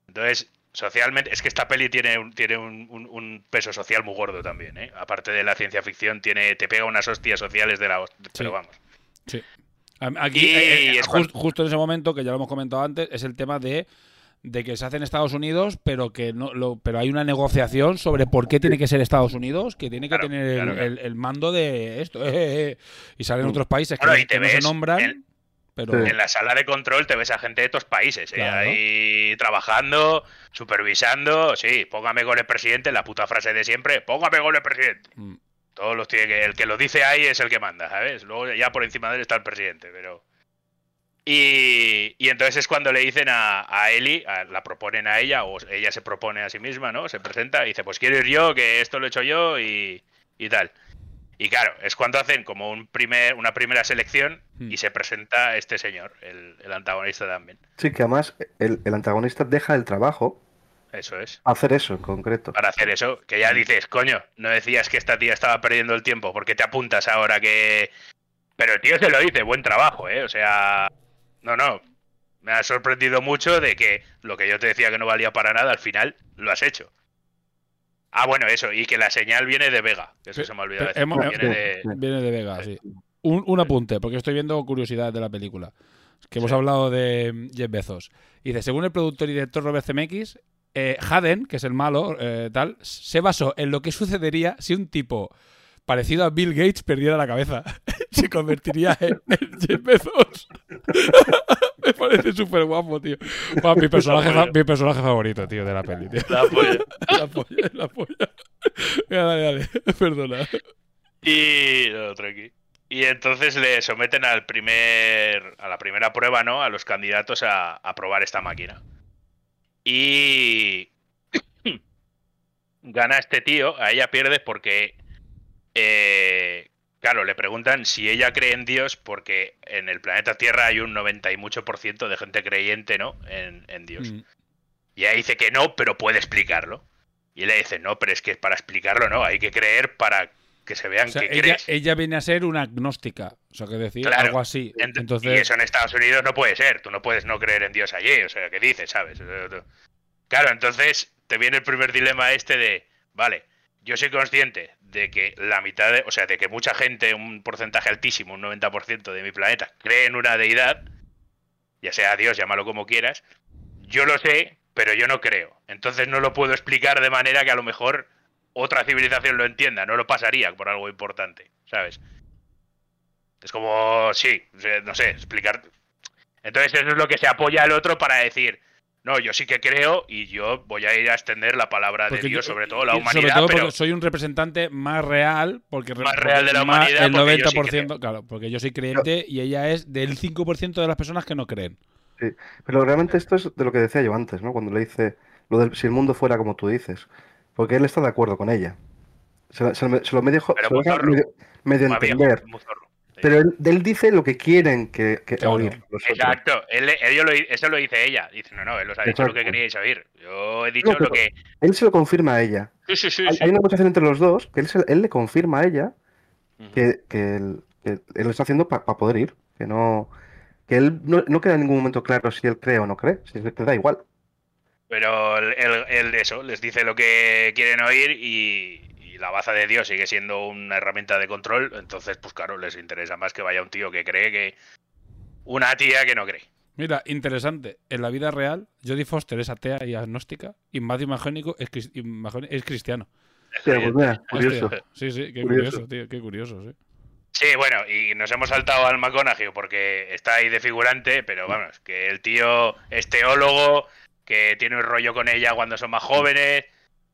Entonces, socialmente, es que esta peli tiene un, tiene un, un- un peso social muy gordo también, ¿eh? Aparte de la ciencia ficción, tiene, te pega unas hostias sociales de la Pero Sí. vamos. Sí. Aquí, Y eh, eh, justo en ese momento, que ya lo hemos comentado antes, es el tema de, de que se hace en Estados Unidos, pero que no lo, pero hay una negociación sobre por qué tiene que ser Estados Unidos, que tiene que Claro, tener el, claro, claro. el- el mando de esto. eh, eh, eh. Y salen otros países que, Bueno, no- y te que no se nombran. en- pero. En la sala de control te ves a gente de estos países, ¿eh? Claro. ahí trabajando, supervisando. Sí, póngame con el presidente, la puta frase de siempre, póngame con el presidente. Mm. Todos los tiene que, el que lo dice ahí es el que manda, ¿sabes? Luego ya por encima de él está el presidente, pero. Y, y entonces es cuando le dicen a, a Eli, a- la proponen a ella, o ella se propone a sí misma, ¿no? Se presenta y dice, pues quiero ir yo, que esto lo he hecho yo y, y tal. Y claro, es cuando hacen como un primer, una primera selección Hmm. y se presenta este señor, el, el antagonista también. Sí, que además el, el antagonista deja el trabajo Eso es. hacer eso en concreto. Para hacer eso, que ya dices, coño, no decías que esta tía estaba perdiendo el tiempo, porque te apuntas ahora que... Pero el tío se lo dice, buen trabajo, ¿eh? O sea, no, no. Me ha sorprendido mucho de que lo que yo te decía que no valía para nada, al final lo has hecho. Ah, bueno, eso, y que la señal viene de Vega, eso se me ha olvidado decir. hemos- Viene de... Viene de Vega, sí. Un, un apunte, porque estoy viendo curiosidades de la película. Que hemos hablado de Jeff Bezos. Dice, según el productor y director Robert Zemeckis, eh, Haden, que es el malo, eh, tal, se basó en lo que sucedería si un tipo parecido a Bill Gates perdiera la cabeza. se convertiría en, en Jeff Bezos. Me parece súper guapo, tío. Mi, personaje, fa- mi personaje favorito, tío, de la peli, tío. La polla. La polla, la polla. Dale, dale. Perdona. Y no, tranqui. Y entonces le someten al primer a la primera prueba, ¿no? A los candidatos a, a probar esta máquina. Y gana este tío, a ella pierde porque eh, claro, le preguntan si ella cree en Dios porque en el planeta Tierra hay un 90 y mucho por ciento de gente creyente, ¿no? En, en Dios. Mm. Y ella dice que no, pero puede explicarlo. Y él le dice, no, pero es que para explicarlo no, hay que creer para que se vean O sea, que ella, crees. ella viene a ser una agnóstica. O sea, que decir Claro. algo así. Ent- Entonces, Y eso en Estados Unidos no puede ser. Tú no puedes no creer en Dios allí. O sea, ¿qué dices, sabes? Claro, entonces te viene el primer dilema este de, vale, yo soy consciente de que la mitad de, o sea, de que mucha gente, un porcentaje altísimo, un 90% de mi planeta, cree en una deidad, ya sea Dios, llámalo como quieras. Yo lo sé, pero yo no creo. Entonces no lo puedo explicar de manera que a lo mejor otra civilización lo entienda. No lo pasaría por algo importante, ¿sabes? Es como, sí, no sé, explicar. Entonces eso es lo que se apoya al otro para decir, no, yo sí que creo y yo voy a ir a extender la palabra porque de Dios, yo- sobre todo la humanidad, sobre todo pero porque soy un representante más real. Porque Más porque real de la más humanidad, El porque yo sí 90%, claro, porque yo soy creyente y ella es del 5% de las personas que no creen. Sí, pero realmente esto es de lo que decía yo antes, ¿no? Cuando le dice lo del si el mundo fuera como tú dices. Porque él está de acuerdo con ella. Se, se lo- se lo medio, medio, medio viejo, entender. Pero él, él dice lo que quieren que, que Claro. oír. Exacto, él, ello lo, eso lo dice ella. Dice, no, no, él os ha dicho lo que queríais oír. Yo he dicho No, lo que. Él se lo confirma a ella. Sí, sí, sí. Hay, sí. hay una conversación entre los dos que él, se- él le confirma a ella que, que él, que él lo está haciendo para poder ir. Que no. Que él no, no queda en ningún momento claro si él cree o no cree. Si le da igual. Pero él, él- él eso, les dice lo que quieren oír y, y la baza de Dios sigue siendo una herramienta de control. Entonces, pues claro, les interesa más que vaya un tío que cree que una tía que no cree. Mira, interesante. En la vida real, Jodie Foster es atea y agnóstica y Matthew McConaughey es, es cristiano. Sí, pues mira, curioso. Sí, sí, qué Curioso. curioso, tío, qué curioso, sí. Sí, bueno, y nos hemos saltado al McConaughey porque está ahí de figurante, pero vamos, que el tío es teólogo, que tiene un rollo con ella cuando son más jóvenes,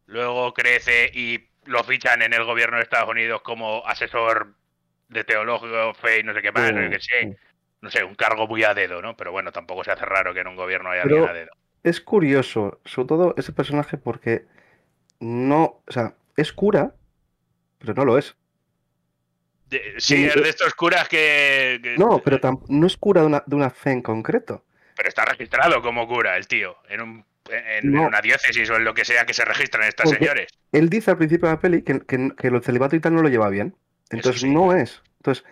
luego crece y lo fichan en el gobierno de Estados Unidos como asesor de teológico, fe y no sé qué más, no, sé qué sé. no sé, un cargo muy a dedo, ¿no? Pero bueno, tampoco se hace raro que en un gobierno haya Pero- alguien a dedo. Es curioso, sobre todo ese personaje, porque no. O sea, es cura, pero no lo es. Sí, sí, es eh, de estos curas que... que- No, pero tam- no es cura de una, de una fe en concreto. Pero está registrado como cura el tío, en, un, en, una diócesis o en lo que sea que se registran estas Porque- señores. Él dice al principio de la peli que, que, que el celibato y tal no lo lleva bien. Entonces sí. no es. Entonces,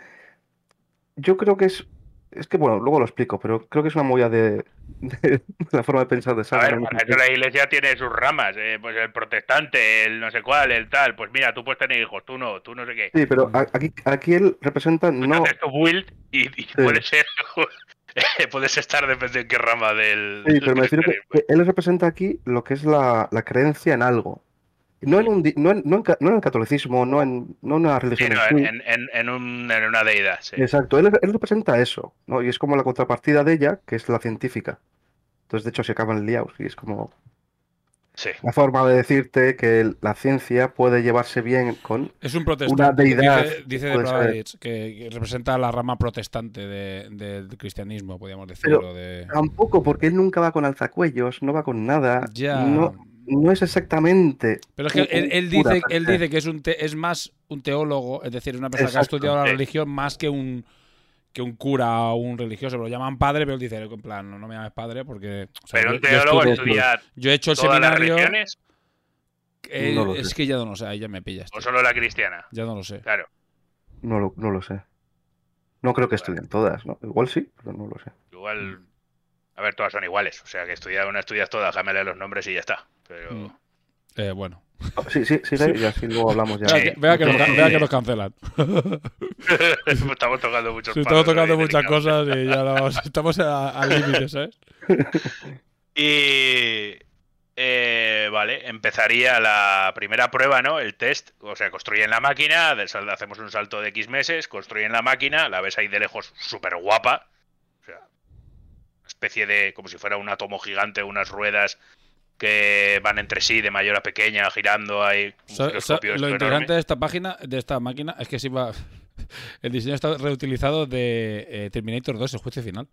yo creo que es. Es que bueno, luego lo explico, pero creo que es una movida de, de la forma de pensar de A Sara. ver, para eso la iglesia tiene sus ramas, eh, pues el protestante, el no sé cuál, el tal, pues mira, tú puedes tener hijos, tú no, tú no sé qué. Sí, pero a- aquí, aquí él representa te no. haces tu build y, y puedes ser, puedes estar depende en qué rama del... Sí, pero me refiero que, que él representa aquí lo que es la, la creencia en algo. No en, un, no, en, no, en, no el catolicismo, no en, no en una religión. no, en sí. en, en, en un- en una deidad, sí. Exacto, él, él representa eso, ¿no? Y es como la contrapartida de ella, que es la científica. Entonces, de hecho, se acaban liados y es como. La forma de decirte que la ciencia puede llevarse bien con Es un una protestante. deidad. Dice, dice de. Bradovich, que, representa la rama protestante de- del cristianismo, podríamos decirlo. Pero de... tampoco, porque él nunca va con alzacuellos, no va con nada. Ya. No, no es exactamente. Pero es que él, él dice, él dice que es, un te- es más un teólogo, es decir, una persona que ha estudiado la Sí. religión más que un que un cura o un religioso. Lo llaman padre, pero él dice, en plan, no, no me llames padre porque... o sea, Pero yo- un yo teólogo estudio- estudia Yo he hecho el las seminario... religiones eh, No lo es sé. que ya no lo sé, ahí ya me pillas. o solo la cristiana. Ya no lo sé. Claro. No lo, no lo sé. No creo que estudien todas, ¿no? Igual sí, pero no lo sé. Igual. A ver, todas son iguales. O sea, que estudiar una estudias todas, déjame leer los nombres y ya está. Pero. Mm. Eh, bueno. Sí, sí, sí, y así luego hablamos ya. Vea, que, vea que nos, vea que nos cancelan. estamos tocando muchos Sí, estamos tocando muchas cosas y ya nos- estamos a- al límite, ¿sabes? Y. eh, vale, empezaría la primera prueba, ¿no? El test. O sea, construyen la máquina, hacemos un salto de X meses, construyen la máquina, la ves ahí de lejos súper guapa. O sea, una especie de. como si fuera un átomo gigante, unas ruedas que van entre sí de mayor a pequeña, girando ahí. giroscopio esto lo enorme. interesante de esta página, de esta máquina, es que si va. El diseño está reutilizado de eh, Terminator 2, el juicio final.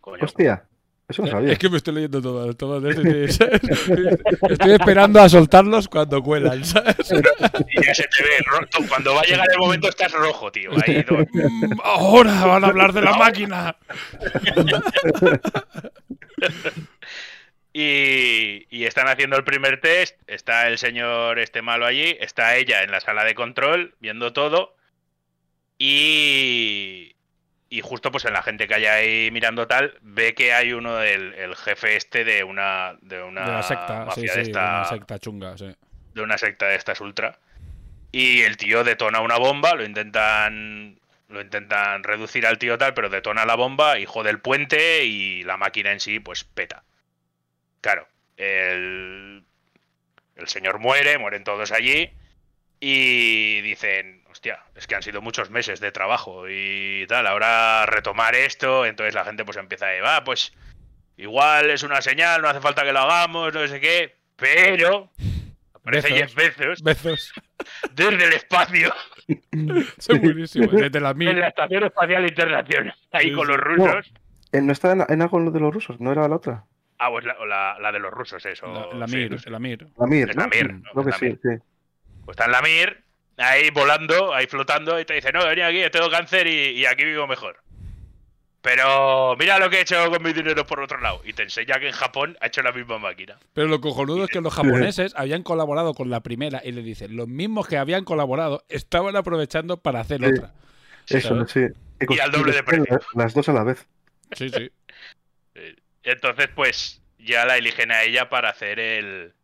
Coño, Hostia, eso no sabía. Es que me estoy leyendo todo, todo de este, ¿sabes? Estoy esperando a soltarlos cuando cuelan, ¿sabes? y ya se te ve roto. Cuando va a llegar el momento estás rojo, tío. Ahí Mm, Ahora van a hablar de la máquina. Y, y están haciendo el primer test, está el señor este malo allí, está ella en la sala de control viendo todo y, y justo pues en la gente que hay ahí mirando tal, ve que hay uno del el jefe este de una de una De la secta, sí, mafia sí, de de esta una secta chunga, sí. de una secta de estas ultra y el tío detona una bomba, lo intentan lo intentan reducir al tío tal, pero detona la bomba y jode el puente y la máquina en sí pues peta. Claro, el, el señor muere, mueren todos allí y dicen, hostia, es que han sido muchos meses de trabajo y tal, ahora retomar esto, entonces la gente pues empieza a va, pues igual es una señal, no hace falta que lo hagamos, no sé qué, pero aparece Bezos. Jeff Bezos Besos. desde el espacio Son buenísimos. Desde la en mil. la Estación Espacial Internacional, ahí Sí, con los rusos. Eh, ¿No está en, en algo de los rusos? ¿No era la otra? Ah, pues la, la, la de los rusos, eso. La, la sí, Mir, no sé. la Mir. La Mir, Es ¿no? la Mir, Sí, ¿no? Creo que sí, Mir. sí. Pues está en la Mir, ahí volando, ahí flotando, y te dice, no, vení aquí, tengo cáncer y, y aquí vivo mejor. Pero mira lo que he hecho con mi dinero por otro lado. Y te enseña que en Japón ha hecho la misma máquina. Pero lo cojonudo es que los japoneses habían colaborado con la primera y le dicen, los mismos que habían colaborado estaban aprovechando para hacer Sí. otra. Eso, ¿Sabes? sí. Y al doble de precio. Las dos a la vez. Sí, sí. Entonces, pues ya la eligen a ella para hacer el,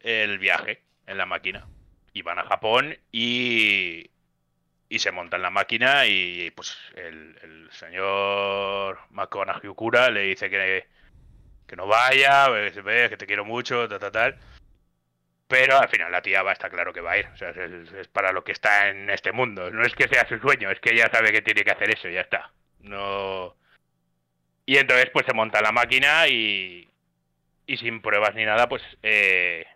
el viaje en la máquina. Y van a Japón y, y se montan la máquina y pues el, señor Makonaji Ukura le dice que, que no vaya, que te quiero mucho, tal, tal, tal. Pero al final la tía va, está claro que va a ir. O sea, es, es para lo que está en este mundo. No es que sea su sueño, es que ella sabe que tiene que hacer eso y ya está. No. Y entonces pues se monta la máquina y, y sin pruebas ni nada pues eh,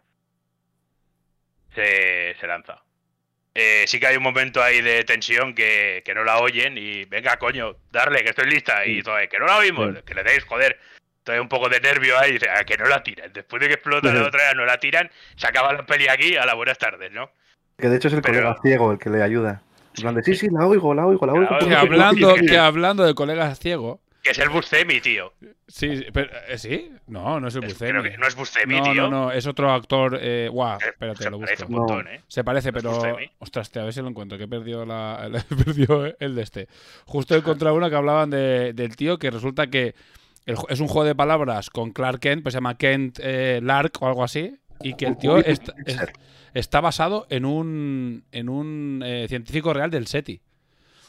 se, se lanza. Eh, sí que hay un momento ahí de tensión que, que no la oyen y venga coño, darle que estoy lista y todo, que no la oímos, Sí. que le deis, joder. Entonces un poco de nervio ahí y dice, "Ah, que no la tiran. Después de que explota la Sí. otra, no la tiran, se acaba la peli aquí, a las buenas tardes, ¿no? Que de hecho es el Pero- colega ciego el que le ayuda. De, sí, sí, la oigo, la oigo, la oigo. Que hablando, que- hablando de colegas ciegos. Que es el Buscemi, tío. Sí, pero, eh, ¿sí? No, no es el Buscemi. creo que no es Buscemi, no, tío. no, no, es otro actor. Eh, guau, espérate, se lo parece busco. un montón, ¿eh? Se parece, ¿No es pero. Buscemi? Ostras, te, a ver si lo encuentro, que he perdido, la, he perdido el de este. Justo he encontrado una que hablaban de- del tío que resulta que el es un juego de palabras con Clark Kent, pues se llama Kent eh, Lark o algo así, y que el tío es- está basado en un, en un eh, científico real del SETI.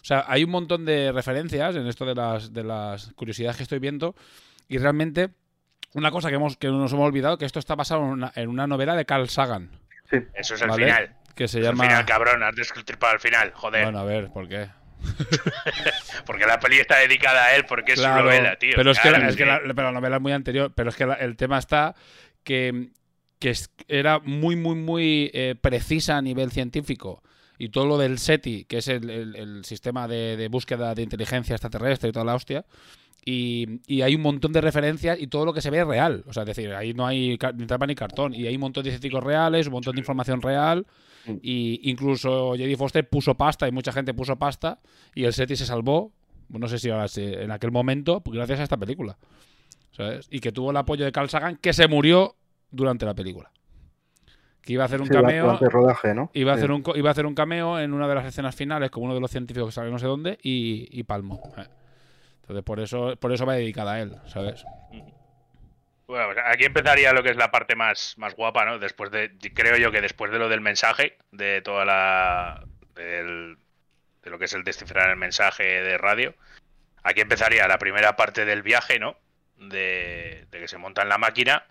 O sea, hay un montón de referencias en esto de las, de las curiosidades que estoy viendo y realmente una cosa que, hemos, que nos hemos olvidado, que esto está basado en una, en una novela de Carl Sagan, Eso es el ¿vale? final. que se Es el llama... final, cabrón, has destripado el final, joder. Bueno, a ver, ¿por qué? Porque la peli está dedicada a él, porque es Claro, su novela, tío. Pero es que, Claro, la, es que la- pero la novela es muy anterior. Pero es que la- el tema está que que es- era muy, muy, muy eh, precisa a nivel científico. Y todo lo del SETI, que es el, el- el sistema de, de búsqueda de inteligencia extraterrestre y toda la hostia. Y, y hay un montón de referencias y todo lo que se ve es real. O sea, es decir, ahí no hay ni trampa ni cartón. Y hay un montón de científicos reales, un montón de información real. Y incluso Jodie Foster puso pasta y mucha gente puso pasta. Y el SETI se salvó, no sé si ahora sí, en aquel momento, gracias a esta película. ¿Sabes? Y que tuvo el apoyo de Carl Sagan, que se murió durante la película. Que iba a hacer un Sí, cameo. durante el rodaje, ¿no? Iba a, Sí. hacer un, iba a hacer un cameo en una de las escenas finales con uno de los científicos que sale no sé dónde y, y palmo. Eh. Entonces por eso, por eso va dedicada a él, ¿sabes? Bueno, pues aquí empezaría lo que es la parte más, más guapa, ¿no? Después de, creo yo que después de lo del mensaje, de toda la, del- de lo que es el descifrar el mensaje de radio, aquí empezaría la primera parte del viaje, ¿no? De, de que se monta en la máquina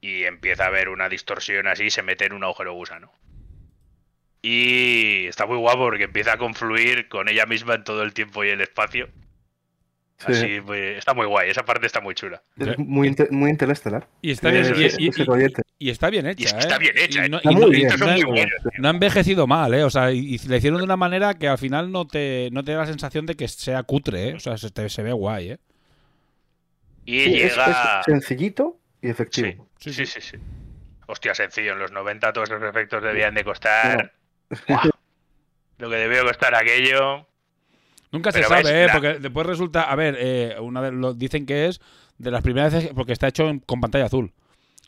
y empieza a haber una distorsión así y se mete en un agujero gusano. Y está muy guapo porque empieza a confluir con ella misma en todo el tiempo y el espacio. Sí. Así, muy- está muy guay, esa parte está muy chula. Es muy, muy interestelar. Y está bien, Ese- y- y- ese y- rollete. y está bien hecha, Y es que ¿eh? está bien hecha, Y no, Está ha envejecido mal, ¿eh? O sea, y, y la hicieron de una manera que al final no te, no te da la sensación de que sea cutre, ¿eh? O sea, se, te- se ve guay, ¿eh? Y Sí, es- llega. es sencillito y efectivo. Sí, sí, sí, sí. Hostia, sencillo. En los 90 todos esos efectos debían de costar. Lo que debió costar aquello. Nunca se sabe, ves, ¿eh? la- Porque después resulta, a ver, eh, una de, lo dicen que es de las primeras veces, porque está hecho en- con pantalla azul.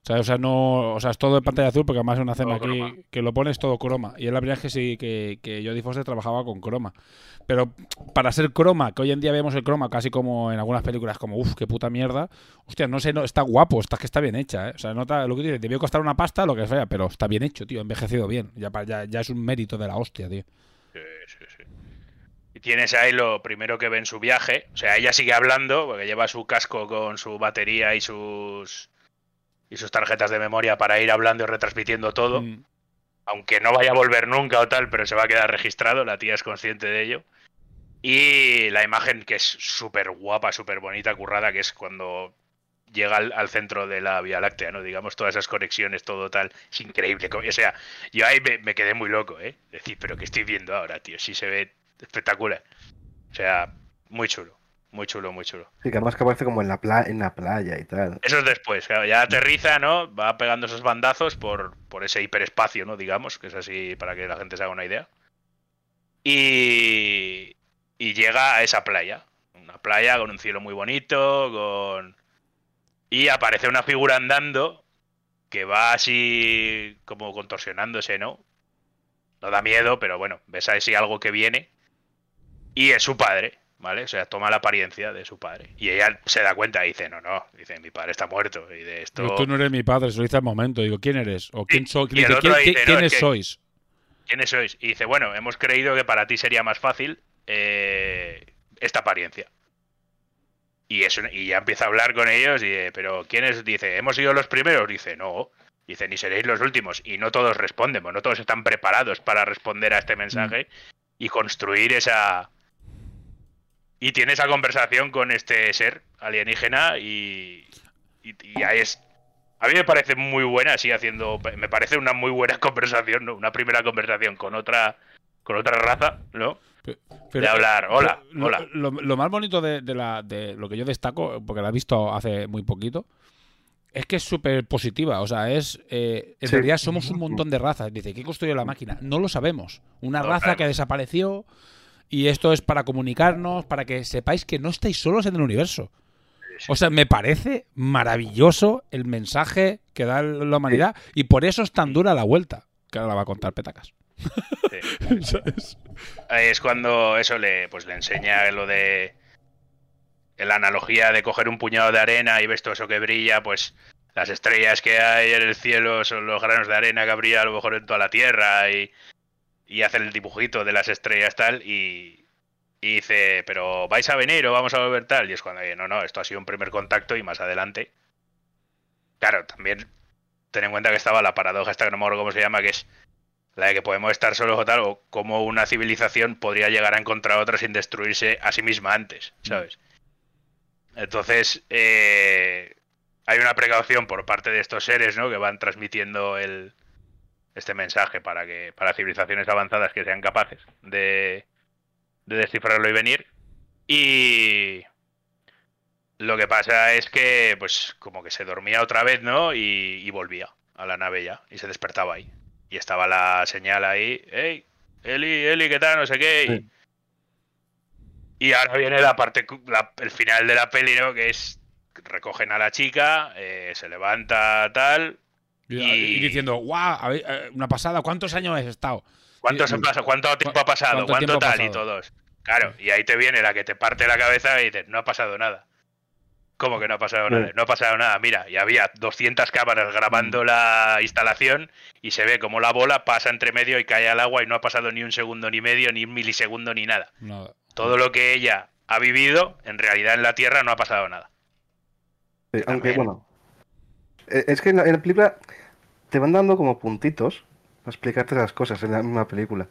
¿Sabes? O sea, no, o sea, es todo en pantalla azul, porque además es una Todo croma. aquí que lo pones todo croma. Y es la primera vez que sí, que, que Jodie Foster trabajaba con croma. Pero para ser croma, que hoy en día vemos el croma casi como en algunas películas, como uff, qué puta mierda. Hostia, no sé, no, está guapo, está que está bien hecha, ¿eh? O sea, nota, lo que dices, debió costar una pasta, lo que sea, pero está bien hecho, tío, envejecido bien. Ya, ya, ya es un mérito de la hostia, tío. Sí, sí, sí. Y tienes ahí lo primero que ve en su viaje. O sea, ella sigue hablando, porque lleva su casco con su batería y sus. Y sus tarjetas de memoria para ir hablando y retransmitiendo todo. Mm. aunque no vaya a volver nunca o tal, pero se va a quedar registrado, la tía es consciente de ello. Y la imagen que es súper guapa, súper bonita, currada, que es cuando llega al, al centro de la Vía Láctea, ¿no? Digamos, todas esas conexiones, todo tal, es increíble. O sea, yo ahí me, me quedé muy loco, ¿eh? Decir, pero ¿qué estoy viendo ahora, tío? Sí se ve espectacular. O sea, muy chulo, muy chulo, muy chulo. Sí, que además que aparece como en la, pla- en la playa y tal. Eso es después, claro, ya aterriza, ¿no? Va pegando esos bandazos por, por ese hiperespacio, ¿no? Digamos, que es así para que la gente se haga una idea. Y, y llega a esa playa. Una playa con un cielo muy bonito, con... Y aparece una figura andando que va así como contorsionándose, ¿no? No da miedo, pero bueno, ves así algo que viene. Y es su padre, ¿vale? O sea, toma la apariencia de su padre. Y ella se da cuenta y dice, no, no, dice, mi padre está muerto. Y de esto... Digo, Tú no eres mi padre, se lo dice al momento. Digo, ¿quién eres? ¿O quién, el Dice, ¿quién- dice, no, ¿Quiénes que- sois? ¿Quiénes sois? Y dice, bueno, hemos creído que para ti sería más fácil eh, esta apariencia. Y, eso, y ya empieza a hablar con ellos, y, eh, pero ¿quiénes? Dice, ¿hemos sido los primeros? Dice, no. Dice, ni seréis los últimos. Y no todos responden, pues no todos están preparados para responder a este mensaje y construir esa... Y tiene esa conversación con este ser alienígena y, y, y ahí es... A mí me parece muy buena, así haciendo... Me parece una muy buena conversación, ¿no? Una primera conversación con otra con otra raza, ¿no? Pero- de hablar, hola, lo, hola. Lo, lo más bonito de, de la, de lo que yo destaco, porque la he visto hace muy poquito, es que es súper positiva. O sea, es. eh, en Sí. realidad somos un montón de razas. Dice, ¿qué construyó la máquina? No lo sabemos. Una No raza que desapareció. Y esto es para comunicarnos, para que sepáis que no estáis solos en el universo. O sea, me parece maravilloso el mensaje que da la humanidad. Y por eso es tan dura la vuelta. Que ahora la va a contar Petacas. Sí. ¿Sabes? Es cuando eso le, pues le enseña lo de la analogía de coger un puñado de arena y ves todo eso que brilla, pues las estrellas que hay en el cielo son los granos de arena que brilla a lo mejor en toda la tierra y, y hace el dibujito de las estrellas tal y, y dice, pero vais a venir o vamos a volver tal y es cuando dice, no, no, esto ha sido un primer contacto y más adelante. Claro, también ten en cuenta que estaba la paradoja esta que no me acuerdo cómo se llama, que es la de que podemos estar solos o tal, o cómo una civilización podría llegar a encontrar otra sin destruirse a sí misma antes, ¿sabes? Entonces, eh, hay una precaución por parte de estos seres, ¿no? Que van transmitiendo el, este mensaje para que para civilizaciones avanzadas que sean capaces de, de descifrarlo y venir. Y lo que pasa es que, pues, como que se dormía otra vez, ¿no? Y, y volvía a la nave ya y se despertaba ahí. Y estaba la señal ahí, hey, Eli, Eli, ¿qué tal? No sé qué. Y, y ahora viene la parte, la- el final de la peli, ¿no? Que es, recogen a la chica, eh, se levanta tal. Y, diciendo, guau, eh, una pasada, ¿cuántos años has estado? ¿Cuánto, Y- se pasa, ¿Cuánto tiempo ha pasado? ¿Cuánto ¿Cuánto, tiempo ha tal? Y pasado? todos. Claro, y ahí te viene la que te parte la cabeza y dices, no ha pasado nada. ¿Cómo que no ha pasado Sí. nada? No ha pasado nada. Mira, y había 200 cámaras Mm. grabando la instalación y se ve como la bola pasa entre medio y cae al agua y no ha pasado ni un segundo, ni medio, ni un milisegundo, ni nada. Nada. Todo lo que ella ha vivido, en realidad en la Tierra no ha pasado nada. Sí, aunque También. bueno. eh, Es que en la, en la película te van dando como puntitos para explicarte las cosas en la misma película.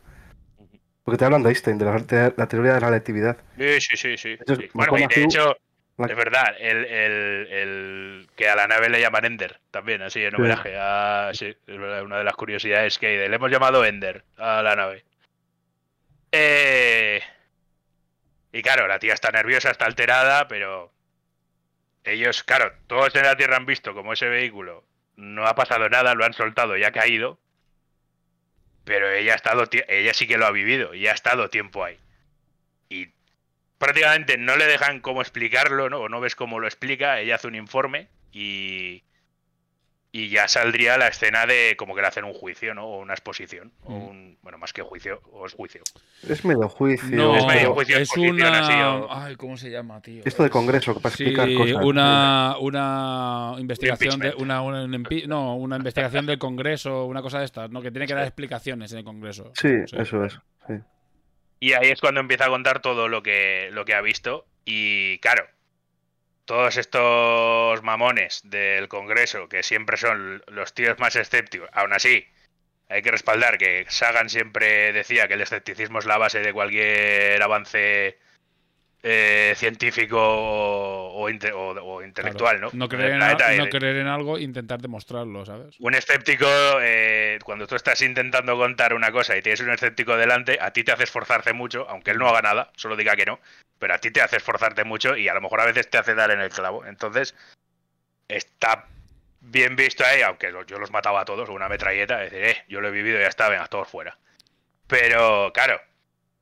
Porque te hablan de Einstein, de la, de la teoría de la relatividad. Sí, sí, sí, sí. Es- sí. Bueno, y de hecho, la- es verdad, el, el- el- que a la nave le llaman Ender, también, así en Sí. homenaje a... Sí, es verdad, una de las curiosidades que hay. Le hemos llamado Ender a la nave. Eh, Y claro, la tía está nerviosa, está alterada, pero... Ellos, claro, todos en la Tierra han visto como ese vehículo no ha pasado nada, lo han soltado y ha caído. Pero ella ha estado, ella sí que lo ha vivido y ha estado tiempo ahí. Y prácticamente no le dejan cómo explicarlo, ¿no? O no ves cómo lo explica, ella hace un informe y y ya saldría la escena de como que le hacen un juicio, ¿no? O una exposición, o Mm. un, bueno, más que juicio, o es juicio. Es medio juicio. No, Es medio juicio, es exposición, así, una... o- Ay, ¿cómo se llama, tío? Esto de congreso, para Sí, explicar cosas. una, una investigación de una, una- no, una investigación del Congreso, una cosa de estas, ¿no? Que tiene que dar explicaciones en el Congreso. Sí, eso es. Sí. Y ahí es cuando empieza a contar todo lo que, lo que ha visto. Y claro, todos estos mamones del Congreso, que siempre son los tíos más escépticos, aún así, hay que respaldar que Sagan siempre decía que el escepticismo es la base de cualquier avance eh, científico o, o inte- o- o intelectual, Claro, ¿no? No creer, en, al- no creer en algo intentar demostrarlo, ¿sabes? un escéptico, eh, cuando tú estás intentando contar una cosa y tienes un escéptico delante, a ti te hace esforzarte mucho, aunque él no haga nada, solo diga que no, pero a ti te hace esforzarte mucho y a lo mejor a veces te hace dar en el clavo. Entonces, está bien visto ahí, aunque yo los mataba a todos con una metralleta, decir, eh, yo lo he vivido y ya está, venga, todos fuera. Pero, claro,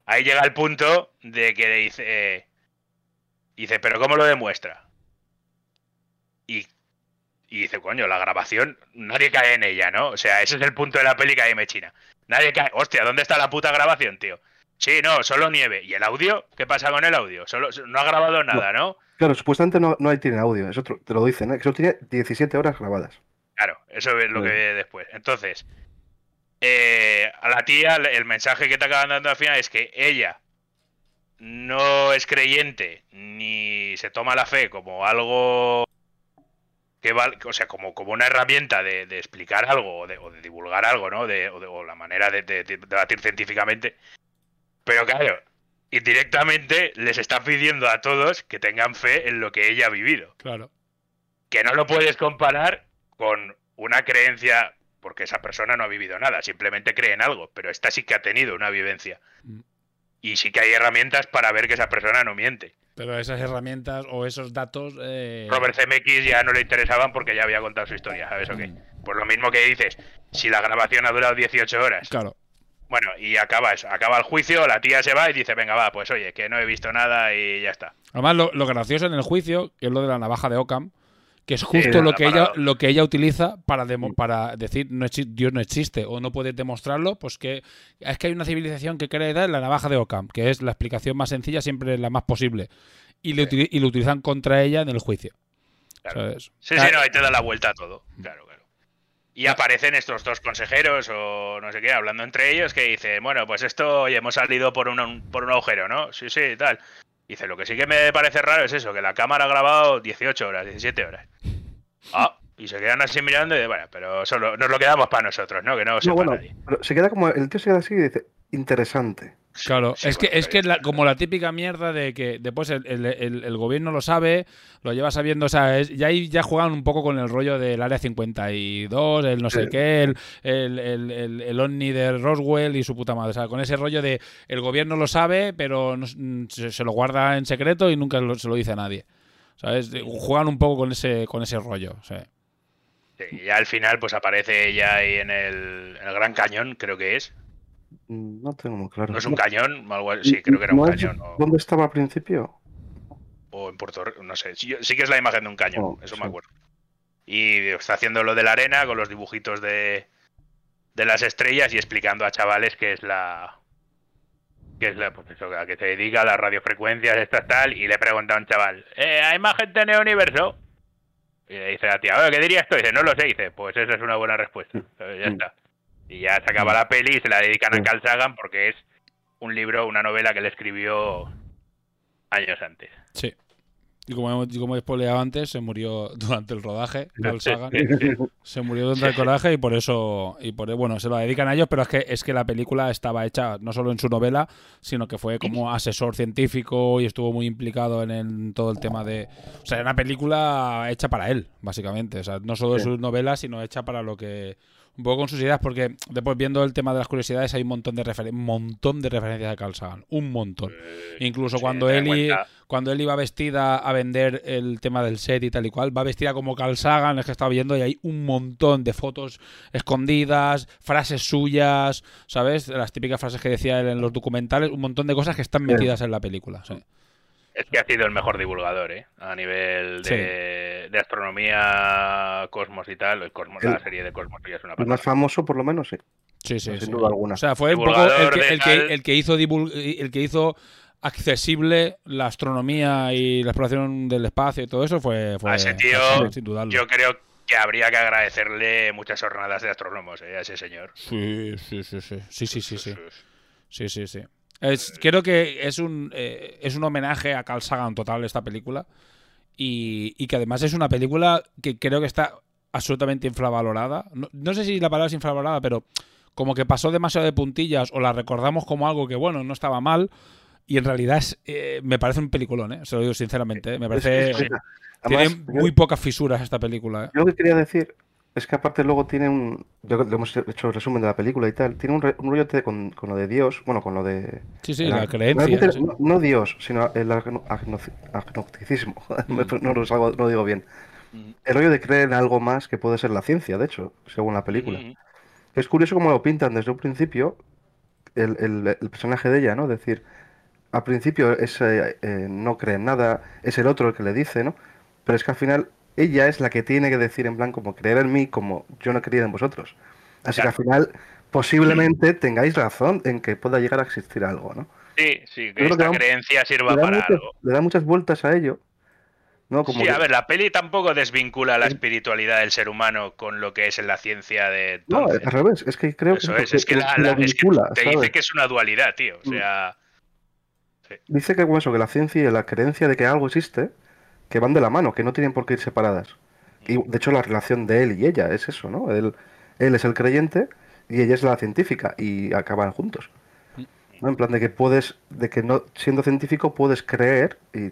ahí llega el punto de que dice, eh, dice, pero ¿cómo lo demuestra? Y y dice, coño, la grabación, nadie cae en ella, ¿no? O sea, ese es el punto de la peli que ahí me china. Nadie cae. Hostia, ¿dónde está la puta grabación, tío? Sí, no, solo nieve. ¿Y el audio? ¿Qué pasa con el audio? Solo, no ha grabado nada, ¿no? Claro, supuestamente no, no hay tiene audio, eso te lo dicen, ¿eh? que solo tiene 17 horas grabadas. Claro, eso es lo que ve después. Entonces, eh, a la tía, el mensaje que te acaban dando al final es que ella no es creyente ni se toma la fe como algo que va, o sea, como, como una herramienta de, de explicar algo o de, o de divulgar algo, ¿no? De, o, de- o la manera de debatir científicamente. Pero claro, indirectamente les está pidiendo a todos que tengan fe en lo que ella ha vivido Claro. que no lo puedes comparar con una creencia, porque esa persona no ha vivido nada, simplemente cree en algo, pero esta sí que ha tenido una vivencia. Mm. Y sí que hay herramientas para ver que esa persona no miente. Pero esas herramientas o esos datos. eh, Robert CMX ya no le interesaban porque ya había contado su historia, ¿sabes o qué? Pues lo mismo que dices, si la grabación ha durado 18 horas, Claro. bueno, y acaba eso, acaba el juicio, la tía se va y dice, venga, va, pues oye, que no he visto nada y ya está. Además, lo, lo gracioso en el juicio es lo de la navaja de Ockham, que es justo lo que ella lo que ella utiliza para demo- para decir no Dios no existe o no puedes demostrarlo, pues que es que hay una civilización que cree dar la navaja de Ockham, que es la explicación más sencilla, siempre la más posible. Y, le y lo utilizan contra ella en el juicio. Claro. ¿sabes? Sí, sí, no, ahí te da la vuelta a todo. Claro, claro. Y aparecen estos dos consejeros o no sé qué, hablando entre ellos, que dicen, bueno, pues esto, oye, hemos salido por un, por un agujero, ¿no? Sí, sí, tal. Dice, lo que sí que me parece raro es eso, que la cámara ha grabado 18 horas, 17 horas. Ah, y se quedan así mirando y de, bueno, pero solo nos lo quedamos para nosotros, ¿no? Que no bueno, nadie. pero se queda como, el tío se queda así y dice, interesante. Claro, es que es que la- como la típica mierda de que después el, el- el- el gobierno lo sabe, lo lleva sabiendo, o sea, es- ya ahí ya juegan un poco con el rollo del área 52, el no sé Sí. qué, el, el, el, el- el ovni de Roswell y su puta madre, o sea, con ese rollo de el gobierno lo sabe, pero no se, se lo guarda en secreto y nunca lo- se lo dice a nadie. ¿Sabes? Juegan un poco con ese con ese rollo, o sea. Sí, y ya al final, pues aparece ella ahí en el, en el Gran Cañón, creo que es. Mm, No tengo muy claro. ¿No es un cañón? Sí, creo que era un ¿No es cañón. O, ¿Dónde estaba al principio? o en Puerto Rico, no sé. Sí, sí que es la imagen de un cañón, Oh, eso sí. me acuerdo. Y está haciendo lo de la arena con los dibujitos de, de las estrellas y explicando a chavales que es la. que es la, pues eso, a que se dedica a las radiofrecuencias, estas tal, y le pregunta a un chaval, eh, ¿hay más gente en el universo? Y le dice a la tía, "Oye, ¿qué dirías tú? Y dice, no lo sé, y dice, pues esa es una buena respuesta. ¿sabes? Ya Mm. está. Y ya se acaba la peli y se la dedican a Carl Sagan porque es un libro, una novela que él escribió años antes. Sí. Y como, hemos- como he spoileado antes, se murió durante el rodaje, Carl Sagan. Se murió durante el coraje y por eso, y por bueno, se lo dedican a ellos, pero es que es que la película estaba hecha no solo en su novela, sino que fue como asesor científico y estuvo muy implicado en, el- todo el tema de, o sea, era una película hecha para él, básicamente, o sea, no solo de sus novelas, sino hecha para lo que un poco con sus ideas, porque después viendo el tema de las curiosidades hay un montón de referen- montón de referencias a Carl Sagan, un montón. Incluso sí, cuando ten en él i- cuenta- cuando él iba vestida a vender el tema del set y tal y cual, va vestida como Carl Sagan, es que estaba viendo y hay un montón de fotos escondidas, frases suyas, ¿sabes? Las típicas frases que decía él en los documentales, un montón de cosas que están Sí. metidas en la película. sí. Es que ha sido el mejor divulgador, ¿eh? A nivel de, de astronomía, cosmos y tal. El Cosmos, El- la serie de Cosmos ya es una El más famoso, por lo menos, sí. Sí, sí, Sin sí. duda alguna. O sea, fue un poco el que, el, que, el que hizo divul- el que hizo accesible la astronomía y la exploración del espacio y todo eso fue, fue A ese tío, fue sin dudarlo. Yo creo que habría que agradecerle muchas jornadas de astrónomos, ¿eh? A ese señor. Sí, sí, sí, sí. Sí, sí, sí, sí. Sí, sí, sí. Es, creo que es un, eh, es un homenaje a Carl Sagan total esta película. Y, y que además es una película que creo que está absolutamente infravalorada. No, no sé si la palabra es infravalorada, pero como que pasó demasiado de puntillas o la recordamos como algo que, bueno, no estaba mal. Y en realidad es, eh, me parece un peliculón, ¿eh? Se lo digo sinceramente. ¿eh? Me parece... Tiene muy pocas fisuras esta película. ¿eh? Yo lo que quería decir es que aparte luego tiene un... Yo le hemos hecho el resumen de la película y tal. Tiene un, re- un rollote con, con lo de Dios, bueno, con lo de... Sí, sí, la creencia. sí. No, no Dios, sino el agno- agno- agnosticismo. no, lo salgo- no lo digo bien. El rollo de creer en algo más que puede ser la ciencia, de hecho, según la película. Ujú. Es curioso cómo lo pintan desde un principio el, el- el personaje de ella, ¿no? Es decir, al principio es, eh, eh, no cree en nada, es el otro el que le dice, ¿no? Pero es que al final ella es la que tiene que decir en plan como creer en mí como yo no he creído en vosotros. Así que al final posiblemente tengáis razón en que pueda llegar a existir algo, ¿no? Sí, sí, que esta creencia sirva para muchas, algo. le da muchas vueltas a ello, ¿no? Como Sí, que- a ver, la peli tampoco desvincula la espiritualidad del ser humano con lo que es en la ciencia de No, al revés, es que creo Eso que, es, es que, la- la- es que vincula, te ¿sabes? dice que es una dualidad, tío. O Mm. sea, Dice que como eso, que la ciencia y la creencia de que algo existe, que van de la mano, que no tienen por qué ir separadas. Y de hecho la relación de él y ella es eso, ¿no? Él, él es el creyente y ella es la científica y acaban juntos. ¿no? En plan de que puedes, de que no siendo científico puedes creer y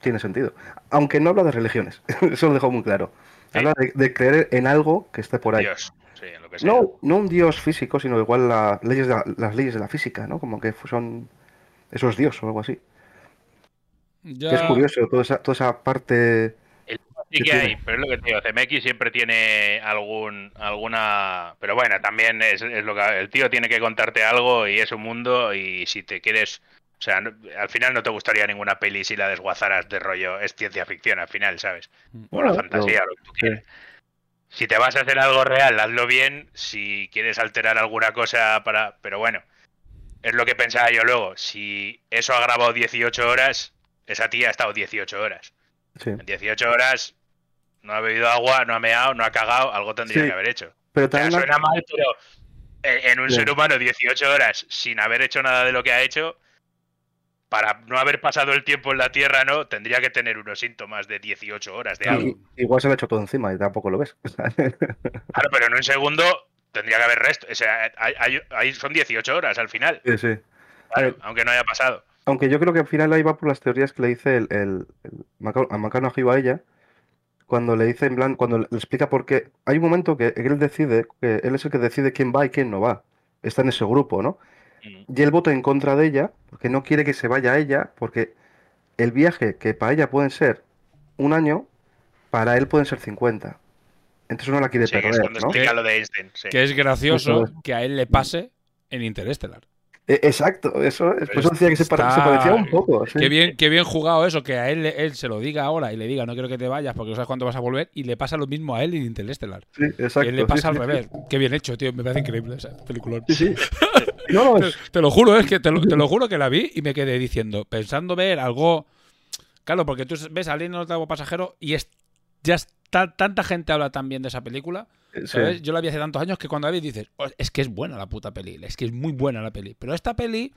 tiene sentido. Aunque no habla de religiones, eso lo dejó muy claro. Habla de, de creer en algo que esté por ahí. Dios. Sí, en lo que sea. No, no un dios físico, sino igual la- leyes de la- las leyes de la física, ¿no? Como que son... Eso es Dios o algo así. Ya- Que es curioso, toda esa, toda esa parte... Sí que hay, pero es lo que te digo, CMX siempre tiene algún alguna pero bueno, también es, es lo que el tío tiene que contarte algo y es un mundo y si te quieres, o sea, no- al final no te gustaría ninguna peli si la desguazaras de rollo, es ciencia ficción al final, ¿sabes? O la fantasía, pero- lo que tú quieras. Si te vas a hacer algo real, hazlo bien, si quieres alterar alguna cosa para, pero bueno, es lo que pensaba yo luego, si eso ha grabado 18 horas, esa tía ha estado 18 horas. Sí. En 18 horas no ha bebido agua, no ha meado, no ha cagado, algo tendría Sí, que haber hecho. Pero O sea, también la- suena mal, pero en un ser humano 18 horas sin haber hecho nada de lo que ha hecho, para no haber pasado el tiempo en la Tierra, ¿no? Tendría que tener unos síntomas de 18 horas de algo. igual se le ha hecho todo encima y tampoco lo ves. Claro, pero en un segundo tendría que haber resto. O sea, hay, hay- hay- son 18 horas al final, Sí, sí. claro, aunque no haya pasado. Aunque yo creo que al final ahí va por las teorías que le dice el, el, el Maca- a McConaughey a ella, cuando le dice en plan, cuando le explica por qué. Hay un momento que él decide, que él es el que decide quién va y quién no va. Está en ese grupo, ¿no? Y él vota en contra de ella, porque no quiere que se vaya ella, porque el viaje que para ella pueden ser un año, para él pueden ser 50. Entonces no la quiere Sí, es perder, cuando ¿no? explica lo de Einstein. sí. Que es gracioso que a él le pase en Interestelar. E- Exacto, eso es. Decía que se, parecía un poco. sí. Qué bien, qué bien jugado eso, que a él, él se lo diga ahora y le diga no quiero que te vayas porque no sabes cuándo vas a volver y le pasa lo mismo a él en Interestelar. Sí, exacto. Le sí, pasa al sí. revés. Qué bien hecho, tío. Me parece increíble esa película. Sí, sí. No, no, Te, es- te lo juro, es que te lo, te lo juro que la vi y me quedé diciendo, pensando ver algo. Claro, porque tú ves a Alien en octavo pasajero y es, ya está, tanta gente habla tan bien de esa película. sí. ¿sabes? Yo la vi hace tantos años que cuando la vi dices, "Oh, es que es buena la puta peli, es que es muy buena la peli. Pero esta peli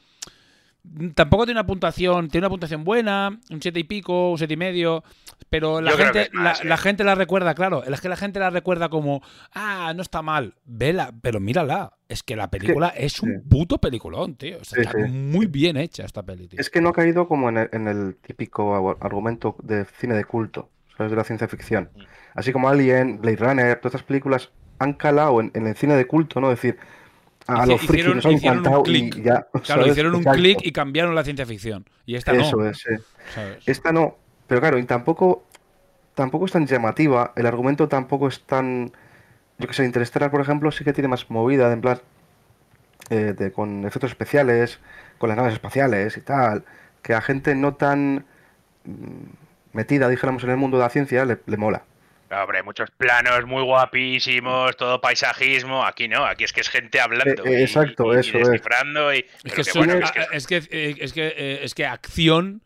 mm, tampoco tiene una puntuación, tiene una puntuación buena, un siete y pico, un siete y medio, pero la Yo gente, más, la, ¿eh? la gente la recuerda, claro, es que la gente la recuerda como, ah, no está mal, vela, pero mírala, es que la película es un sí. puto peliculón, tío, O sea, Sí, está muy bien hecha esta peli, tío. Es que no ha caído como en el, en el típico argumento de cine de culto, ¿sabes? De la ciencia ficción. Mm. Así como Alien, Blade Runner, todas estas películas han calado en, en el cine de culto, ¿no? Es decir, a los frikis hicieron- nos ha hicieron un encantado y clic. ya. Claro, ¿sabes? hicieron un clic y cambiaron la ciencia ficción. Y esta Eso no. es. Esta no, pero claro, y tampoco, tampoco es tan llamativa, el argumento tampoco es tan, yo que sé, Interstellar, por ejemplo, sí que tiene más movida, en plan, eh, de, con efectos especiales, con las naves espaciales y tal, que a gente no tan mm, metida, dijéramos, en el mundo de la ciencia, le, le mola. No, Hombre, muchos planos muy guapísimos, todo paisajismo. Aquí no, aquí es que es gente hablando. Eh, eh, y- exacto, y, y eso es. descifrando. Y, Es pero que, que son- bueno, a- es que- es que, es que, eh, es que acción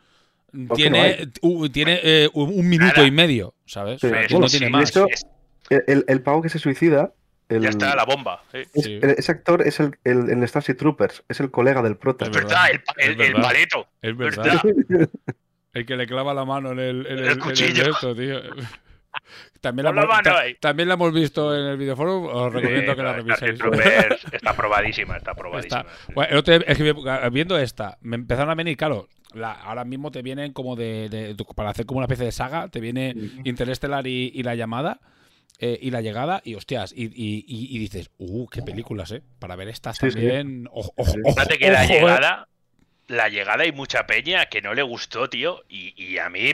no tiene, u- tiene eh, un minuto Nada. y medio, ¿sabes? Sí, O sea, que bueno, no tiene sí, más. esto- El, el, el pavo que se suicida, el, ya está la bomba. sí. es- Sí. el- ese actor es el, el, en Starship Troopers, es el colega del prota. Es verdad, el, el, el paleto. Es verdad. El que le clava la mano en el, en El el, en el cuchillo. de esto, tío. También la, la hemos- mano ta- ahí. también la hemos visto en el videoforum. Os recomiendo Sí, que la reviséis. Está probadísima, está probadísima. Está- Bueno, el otro día- es que me- viendo esta, me empezaron a venir, claro, la- ahora mismo te vienen como de, de- para hacer como una especie de saga, te viene Interestelar y, y la llamada eh, y la llegada y hostias, y, y- y- y dices, uh, qué películas, eh, para ver estas Sí, sí. también. Ojo, ojo, Sí. ojo, que la ojo, eh. La llegada hay mucha peña que no le gustó, tío. Y, y a mí,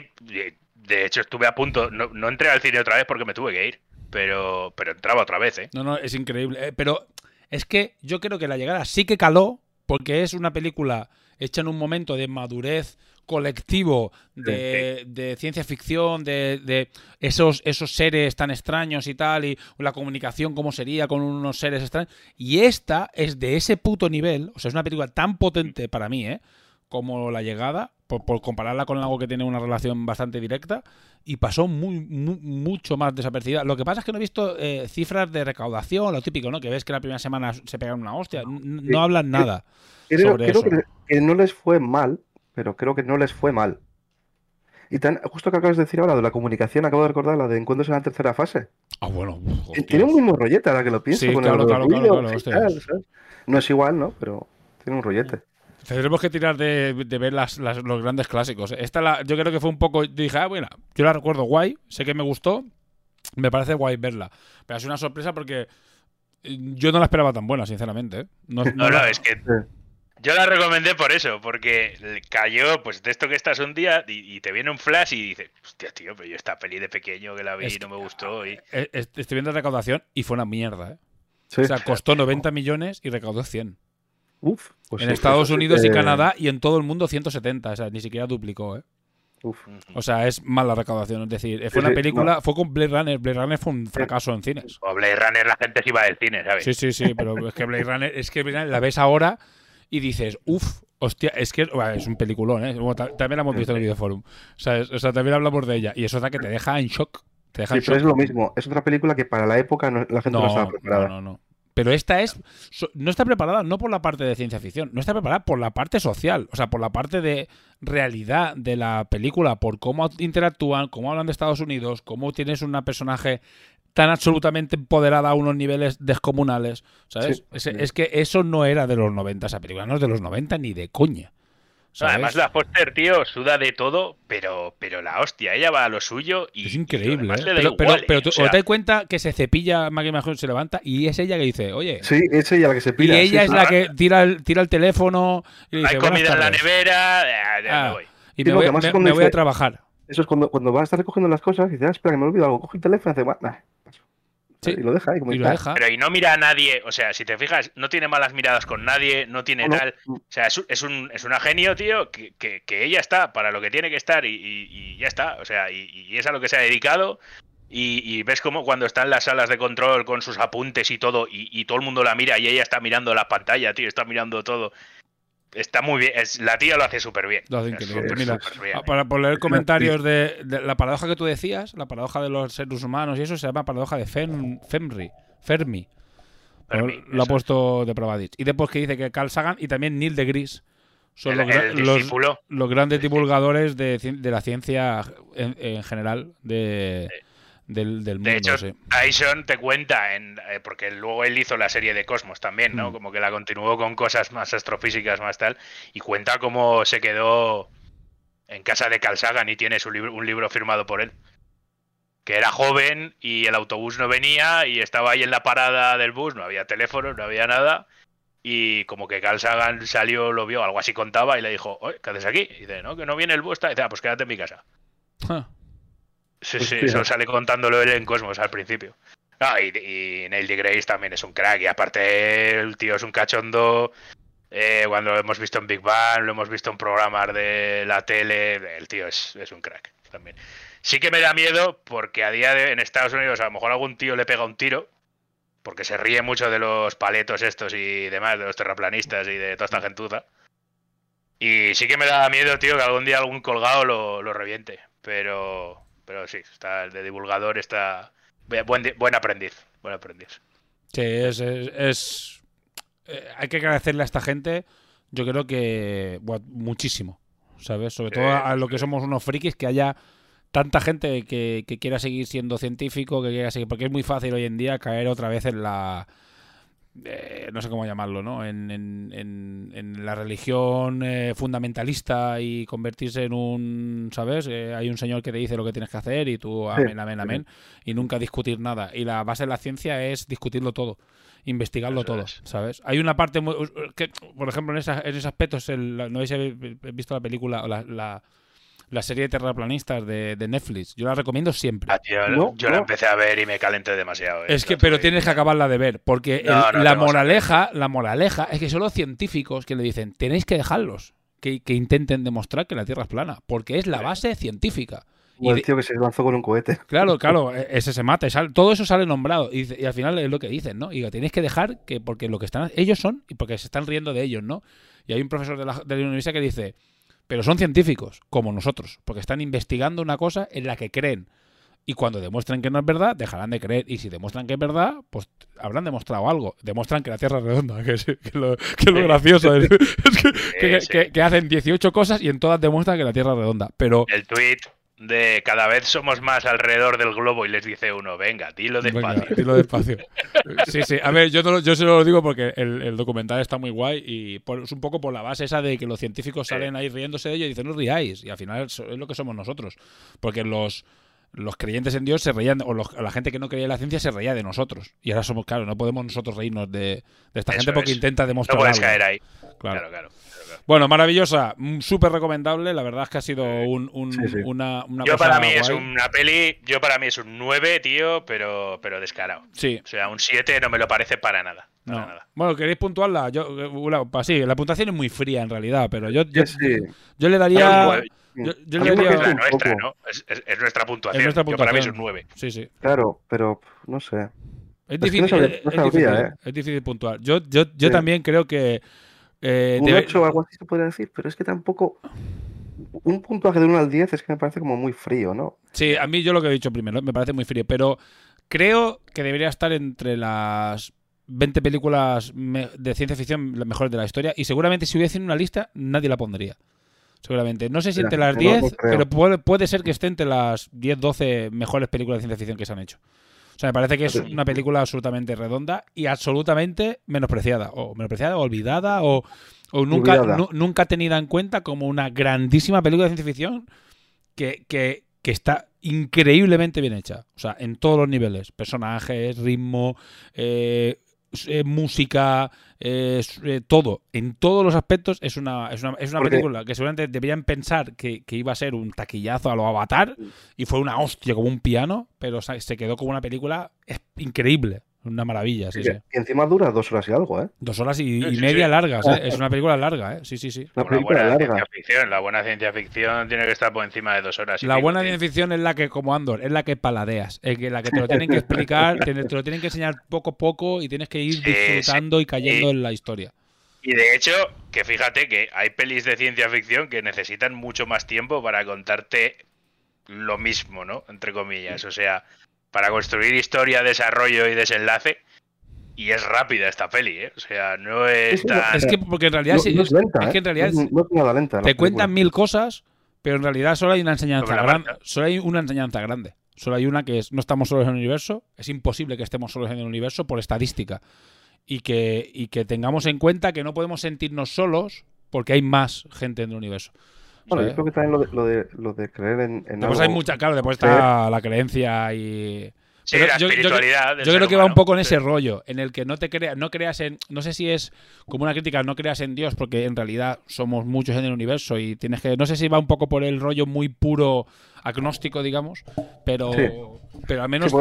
de hecho, estuve a punto. No, no entré al cine otra vez porque me tuve que ir. Pero, pero entraba otra vez, ¿eh? No, no, es increíble. eh, pero es que yo creo que la llegada sí que caló, porque es una película hecha en un momento de madurez colectivo, de, de ciencia ficción, de, de esos, esos seres tan extraños y tal, y la comunicación cómo sería con unos seres extraños. Y esta es de ese puto nivel, o sea, es una película tan potente para mí, ¿eh? como La Llegada, por, por compararla con algo que tiene una relación bastante directa, y pasó muy, mu- mucho más desapercibida. Lo que pasa es que no he visto eh, cifras de recaudación, lo típico, ¿no? Que ves que la primera semana se pegan una hostia. No hablan nada. Creo, sobre creo eso. que, no les fue mal, pero creo que no les fue mal. Y tan, justo que acabas de decir ahora de la comunicación, acabo de recordar la de encuentros en la tercera fase. Ah, bueno. Tiene- hostias. Tiene un mismo rollete ahora que lo pienso, Sí, con claro, el claro, claro. No es igual, ¿no? Pero tiene un rollete. Tendremos que tirar de, de ver las, las- los grandes clásicos. Esta la, yo creo que fue un poco. Dije, ah, bueno, yo la recuerdo guay, sé que me gustó, me parece guay verla. Pero ha sido una sorpresa porque eh, yo no la esperaba tan buena, sinceramente. ¿eh? No, No, no, la- es que yo la recomendé por eso, porque cayó, pues de esto que estás un día y, y te viene un flash y dices, hostia, tío, pero yo esta peli de pequeño que la vi Es y no me gustó. Y... Eh, eh, Estoy viendo la recaudación y fue una mierda, ¿eh? Sí. O sea, costó 90 millones y recaudó 100. Uf, pues en sí, Estados sí Unidos y Canadá y en todo el mundo 170. O sea, ni siquiera duplicó, ¿eh? Uf. O sea, es mala recaudación. Es decir, fue Sí, una película, fue con Blade Runner. Blade Runner fue un fracaso en cines. O Blade Runner, la gente se iba del cine, ¿sabes? Sí, sí, sí, pero es que Blade Runner, es que Blade Runner la ves ahora y dices, uff, hostia, es que bueno, es un peliculón, ¿eh? Bueno, también la hemos visto en el videoforum. O sea, es- o sea, también hablamos de ella. Y eso da que te deja en shock. Te deja Sí, en pero shock. es lo mismo. Es otra película que para la época no- la gente no, No, estaba no, preparada. no, no. Pero esta es. No está preparada no por la parte de ciencia ficción, no está preparada por la parte social, o sea, por la parte de realidad de la película, por cómo interactúan, cómo hablan de Estados Unidos, cómo tienes una personaje tan absolutamente empoderada a unos niveles descomunales, ¿sabes? Sí, es, es que eso no era de los 90, esa película no es de los 90 ni de coña. ¿Sabes? Además, la Foster, tío, suda de todo, pero, pero la hostia, ella va a lo suyo y. Es y lo increíble, demás ¿eh? le da Pero, pero, igual, pero ¿eh? tú O sea, ¿os dais cuenta que se cepilla Maggie Mahon, se levanta y es ella que dice, oye, Sí, es ella la que se y pilla. ella sí, es sí. la que tira el, tira el teléfono y le dice, hay "Buenas comida en la tardes". nevera, eh, ya me Ah, voy. y Sí, me, porque voy, además me- es cuando me voy a trabajar. Eso es cuando, cuando va a estar recogiendo las cosas y dice, ah, espera, que me olvido algo. Coge el teléfono y hace. Sí. Y lo deja ahí como Y lo deja. Pero y no mira a nadie, o sea, si te fijas, no tiene malas miradas con nadie, no tiene No, no. tal. O sea, es, un- es, un, es una genio, tío, que, que- que ella está para lo que tiene que estar y, y- y ya está. O sea, y, y es a lo que se ha dedicado. Y, y ves como cuando está en las salas de control con sus apuntes y todo, y, y todo el mundo la mira y ella está mirando la pantalla, tío, está mirando todo. Está muy bien, es, la tía lo hace súper bien. Lo hace increíble. súper, Mira, bien. Ah, Para por leer comentarios de, de la paradoja que tú decías, la paradoja de los seres humanos y eso se llama paradoja de Fem- Femri, Fermi. Fermi, lo ha puesto de Probadich. Y después que dice que Carl Sagan y también Neil deGrasse son El- los, el los- grandes divulgadores de, de la ciencia en, en general de, del, del mundo. De hecho, sí. Tyson te cuenta, en, eh, porque luego él hizo la serie de Cosmos también, ¿no? Mm. Como que la continuó con cosas más astrofísicas, más tal, y cuenta cómo se quedó en casa de Carl Sagan y tiene su libro, un libro firmado por él. Que era joven y el autobús no venía y estaba ahí en la parada del bus, no había teléfono, no había nada. Y como que Carl Sagan salió, lo vio, algo así contaba y le dijo, Oye, ¿qué haces aquí? Y dice, no, que no viene el bus. tal". Y dice, ah, pues quédate en mi casa. Sí, sí, eso sale contándolo él en Cosmos al principio. Ah, y, y Neil deGrasse también es un crack. Y aparte, el tío es un cachondo. Eh, cuando lo hemos visto en Big Bang, lo hemos visto en programas de la tele. El tío es, es un crack también. Sí que me da miedo porque a día de en Estados Unidos a lo mejor algún tío le pega un tiro. Porque se ríe mucho de los paletos estos y demás, de los terraplanistas y de toda esta gentuza. Y sí que me da miedo, tío, que algún día algún colgado lo, lo reviente. Pero, pero sí, está el de divulgador, está buen, buen aprendiz, buen aprendiz. Sí, es. es- es- eh, hay que agradecerle a esta gente, yo creo que. muchísimo, ¿sabes? Sobre todo a, a lo que somos unos frikis, que haya tanta gente que, que quiera seguir siendo científico, que quiera seguir. Porque es muy fácil hoy en día caer otra vez en la. Eh, no sé cómo llamarlo, ¿no? En, en- en- en la religión eh, fundamentalista y convertirse en un, ¿sabes? Eh, hay un señor que te dice lo que tienes que hacer y tú, amén, amén, amén, y nunca discutir nada. Y la base de la ciencia es discutirlo todo, investigarlo Eso todo, es. ¿sabes? Hay una parte muy, que, por ejemplo, en, esa- en ese aspecto, es el- no habéis visto la película o la, la, la serie de terraplanistas de, de Netflix. Yo la recomiendo siempre. Ah, tío, No, yo la empecé a ver y me calenté demasiado. eh, Es que, pero tienes que acabarla de ver, porque el- No, no, la moraleja, la moraleja es que son los científicos que le dicen, tenéis que dejarlos, que, que intenten demostrar que la Tierra es plana, porque es la base científica. Y el tío que se lanzó con un cohete. Claro, claro, e- ese se mata, sale- todo eso sale nombrado y, al final es lo que dicen, ¿no? Y tenéis que dejar que porque lo que están ellos son y porque se están riendo de ellos, ¿no? Y hay un profesor de la, de la universidad que dice, pero son científicos como nosotros, porque están investigando una cosa en la que creen. Y cuando demuestren que no es verdad, dejarán de creer. Y si demuestran que es verdad, pues habrán demostrado algo. Demuestran que la Tierra es redonda, que es, que es lo, que es lo gracioso. Es, que- que hacen 18 cosas y en todas demuestran que la Tierra es redonda. Pero El tweet de cada vez somos más alrededor del globo y les dice uno, venga, dilo Venga, despacio. dilo despacio. Sí, sí. A ver, yo, no yo se lo digo porque el, el documental está muy guay y por- es un poco por la base esa de que los científicos salen ahí riéndose de ello y dicen, no riáis. Y al final es lo que somos nosotros. Porque los, los creyentes en Dios se reían, o los- la gente que no creía en la ciencia se reía de nosotros. Y ahora somos, claro, no podemos nosotros reírnos de, de esta Eso gente porque es. intenta No demostrar puedes algo. caer ahí. Claro. Claro, claro. Bueno, maravillosa, mm, súper recomendable. La verdad es que ha sido un, un- Sí, sí. una, una Yo cosa para mí es una peli, yo para mí es un 9, tío, pero, pero descarado. Sí, O sea, un 7 no me lo parece para nada. Para No. nada. Bueno, ¿queréis puntuarla? Yo, eh, sí, la puntuación es muy fría en realidad, pero yo, yo, Sí, yo le daría. Yo, yo le daría. Es la un nuestra, poco. ¿no? Es, es- es nuestra puntuación. Es nuestra Yo para mí es puntuación. un 9. Sí, sí. Claro, pero no sé. Es que difícil, no es- difícil, ¿eh? es difícil puntuar. Yo, yo, yo Sí. también creo que. Eh, Un debe- 8 o algo así se podría decir, pero es que tampoco. Un puntaje de 1 al 10 es que me parece como muy frío, ¿no? Sí, a mí yo lo que he dicho primero, me parece muy frío, pero creo que debería estar entre las 20 películas de ciencia ficción las mejores de la historia y seguramente si hubiese una lista nadie la pondría. Seguramente. No sé si entre las no, 10, no creo. pero puede, puede ser que esté entre las 10, 12 mejores películas de ciencia ficción que se han hecho. O sea, me parece que es una película absolutamente redonda y absolutamente menospreciada. O menospreciada, o olvidada, o, o nunca, nu- nunca tenida en cuenta como una grandísima película de ciencia ficción que, que- que está increíblemente bien hecha. O sea, en todos los niveles. Personajes, ritmo, eh, eh, música, eh, eh, todo. En todos los aspectos es una, es una, es una película que seguramente deberían pensar que, que iba a ser un taquillazo a lo Avatar y fue una hostia como un piano, pero se se quedó como una película es- increíble. Una maravilla, sí, sí. Y encima dura dos horas y algo, ¿eh? Dos horas y, Sí, y sí, media sí. largas, ¿eh? Es una película larga, ¿eh? Sí, sí, sí. Una película buena larga. ciencia ficción. La buena ciencia ficción tiene que estar por encima de dos horas. y La buena ciencia ficción es la que, como Andor, es la que paladeas. Es la que te lo tienen que explicar, te, te lo tienen que enseñar poco a poco y tienes que ir Sí, disfrutando y cayendo en la historia. Y de hecho, que fíjate que hay pelis de ciencia ficción que necesitan mucho más tiempo para contarte lo mismo, ¿no? Entre comillas. O sea, para construir historia, desarrollo y desenlace. Y es rápida esta peli, ¿eh? O sea, no es tan... Es que, porque en realidad, No, sí, no es, lenta, es que ¿eh? en realidad no, es- no es nada lenta. te película. cuentan mil cosas, pero en realidad solo hay una enseñanza grande. Solo hay una enseñanza grande. Solo hay una que es no estamos solos en el universo. Es imposible que estemos solos en el universo por estadística. Y que, y que tengamos en cuenta que no podemos sentirnos solos porque hay más gente en el universo. Bueno, ¿sabes? yo creo que también lo de, lo de, lo de creer en, en Después algo... hay mucha, claro, después está la creencia y. Sí, la yo- yo- espiritualidad creo que va un poco en Sí. ese rollo, en el que no te creas, no creas en, no sé si es como una crítica, no creas en Dios, porque en realidad somos muchos en el universo y tienes que, no sé si va un poco por el rollo muy puro agnóstico, digamos, pero, Sí. pero al menos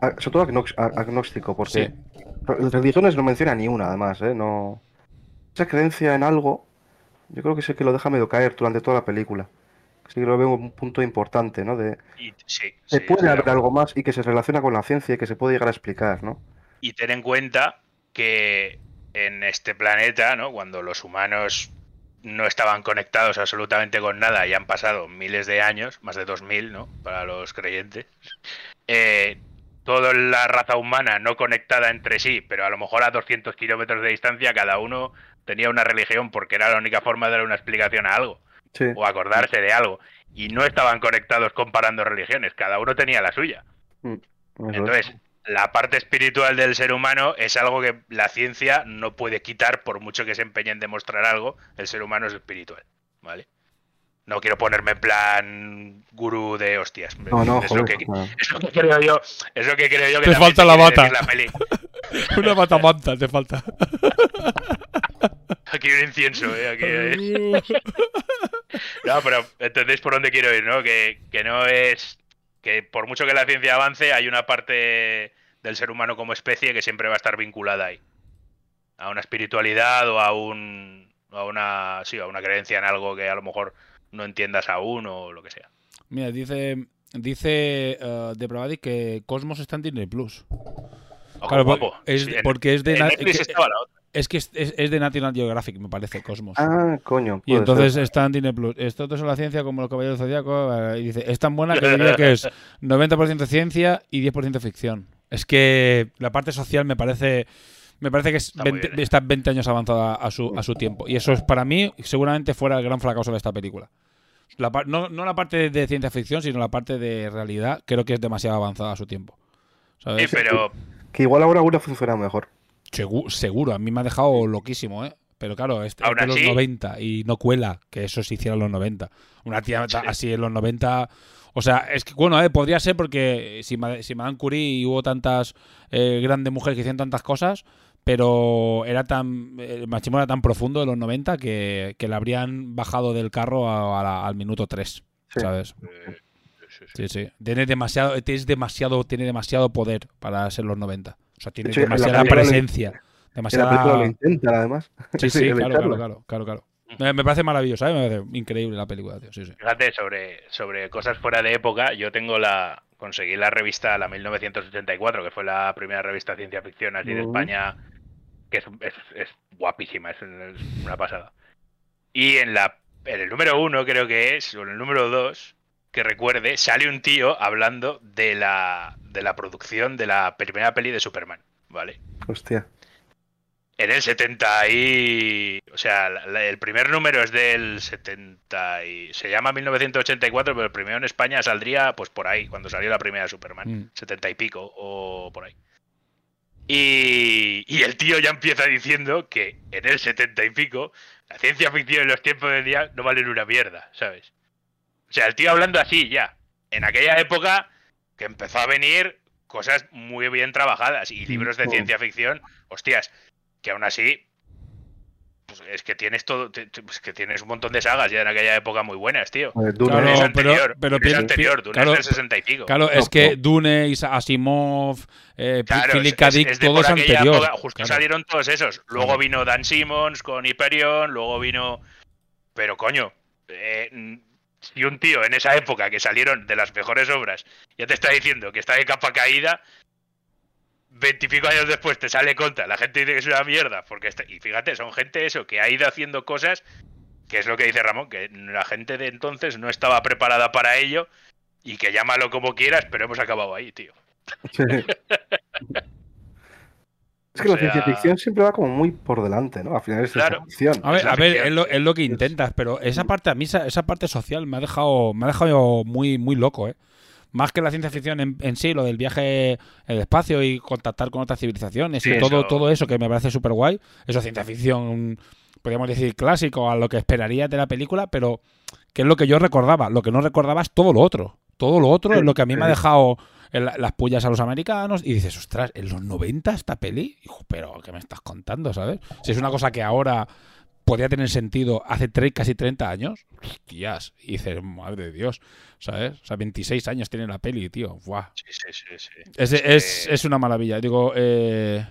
a- sobre todo agnóstico, porque las religiones no menciona ni una, además, ¿eh? No... Esa creencia en algo, yo creo que es el que lo deja medio caer durante toda la película. Sí que lo veo un punto importante, ¿no? De, Y, sí, se sí, puede de haber algo más y que se relaciona con la ciencia y que se puede llegar a explicar, ¿no? Y ten en cuenta que en este planeta, ¿no? Cuando los humanos no estaban conectados absolutamente con nada y han pasado miles de años, más de 2000, ¿no? Para los creyentes. eh, toda la raza humana no conectada entre sí, pero a lo mejor a 200 kilómetros de distancia, cada uno tenía una religión porque era la única forma de dar una explicación a algo Sí. o acordarse de algo. Y no estaban conectados comparando religiones, cada uno tenía la suya. Mm. Entonces, la parte espiritual del ser humano es algo que la ciencia no puede quitar por mucho que se empeñe en demostrar algo, el ser humano es espiritual, ¿vale? No quiero ponerme en plan gurú de hostias. No, no, es, lo joder, que, no. es lo que creo yo, es lo que creo yo que Te falta la bata. la peli. una batamanta te falta. Aquí hay un incienso, ¿eh? Aquí No, pero entendéis por dónde quiero ir, ¿no? Que, que no es. Que por mucho que la ciencia avance, hay una parte del ser humano como especie que siempre va a estar vinculada ahí. A una espiritualidad o a un. a una. sí, a una creencia en algo que a lo mejor no entiendas aún o lo que sea. Mira, dice dice eh, de Bravadi que Cosmos está en Disney Plus. Ojo, Claro, guapo. es- Sí, en- porque es de en na- Netflix que- estaba la otra. Es que es, es- es de National Geographic, me parece, Cosmos. Ah, coño. Y entonces ser. está en Disney Plus. Esto es la ciencia como los caballeros del zodiaco. eh, Y dice, es tan buena que diría que es 90% ciencia y 10% ficción. Es que la parte social me parece. Me parece que es Está muy 20 bien, ¿eh? está 20 años avanzada a su, a su tiempo. Y eso es para mí, seguramente fuera el gran fracaso de esta película. La no, no la parte de ciencia ficción, sino la parte de realidad, creo que es demasiado avanzada a su tiempo. Sí, pero. Que igual ahora hubiera funcionado mejor. Segu- seguro, a mí me ha dejado loquísimo, ¿eh? Pero claro, es, de los así- 90 y no cuela que eso se hiciera en los 90. Una tía Sí. así en los 90. O sea, es que, bueno, eh, podría ser porque si, si Madame Curie hubo tantas eh, grandes mujeres que hicieron tantas cosas, pero era tan el machismo era tan profundo de los 90 que, que le habrían bajado del carro a- a la- al minuto 3, Sí. ¿sabes? eh, sí, sí. Sí, sí. Tiene demasiado, es demasiado, tiene demasiado poder para ser los 90. O sea, tiene De hecho, demasiada lo- presencia. En la Demasiada... película lo intentan, además. Sí, sí, claro, claro, claro, claro, claro. Me, me parece maravilloso, ¿sabes? Me parece increíble la película, tío. Sí, sí. Fíjate, sobre, sobre cosas fuera de época, yo tengo la. Conseguí la revista, la 1984, que fue la primera revista de ciencia ficción así de. España, que es, es- es guapísima, es, es una pasada. Y en, la, en el número uno, creo que es, o en el número dos, que recuerde, sale un tío hablando de la, de la producción de la primera peli de Superman, ¿vale? Hostia. en el 70 y... O sea, la- el primer número es del 70 y... Se llama 1984, pero el primero en España saldría pues por ahí, cuando salió la primera Superman. Mm. 70 y pico o por ahí. Y, y el tío ya empieza diciendo que en el 70 y pico la ciencia ficción en los tiempos de día no valen una mierda, ¿sabes? O sea, el tío hablando así ya. En aquella época que empezó a venir cosas muy bien trabajadas y libros de ciencia ficción, hostias, que aún así pues es que tienes todo, pues que tienes un montón de sagas ya en aquella época muy buenas, tío. Dune, Claro, es pero- anterior, pero Dune es anterior, Dune claro, es del 60 y pico. Claro, es que no. Dune, Asimov, eh, Claro, Philip K. Dick, todo por es aquella anterior. época, justo Claro. salieron todos esos. Luego vino Dan Simmons con Hyperion, luego vino. Pero coño, eh, si un tío en esa época que salieron de las mejores obras ya te está diciendo que está de capa caída, veintipico años después te sale contra, la gente dice que es una mierda, porque está- y fíjate, son gente eso que ha ido haciendo cosas, que es lo que dice Ramón, que la gente de entonces no estaba preparada para ello y que llámalo como quieras, pero hemos acabado ahí, tío. Es que O la ciencia ficción siempre va como muy por delante, ¿no? Al final es ciencia Claro. ficción. A ver, Es a ver, es lo, sí. es lo que intentas, pero esa parte a mí esa, esa parte social me ha dejado me ha dejado muy muy loco, ¿eh? Más que la ciencia ficción en, en sí, lo del viaje al espacio y contactar con otras civilizaciones Sí, y todo eso- todo eso que me parece súper guay. Eso es ciencia ficción, podríamos decir clásico a lo que esperaría de la película, pero que es lo que yo recordaba. Lo que no recordaba es todo lo otro. Todo lo otro es lo que a mí me ha dejado las pullas a los americanos y dices, ostras, ¿en los 90 esta peli? Hijo, pero ¿qué me estás contando, sabes? Si es una cosa que ahora podría tener sentido hace casi 30 años, hostias, y dices, madre de Dios, ¿sabes? O sea, 26 años tiene la peli, tío. Buah. Sí, sí, sí, sí. Es, Es es una maravilla. Digo, eh,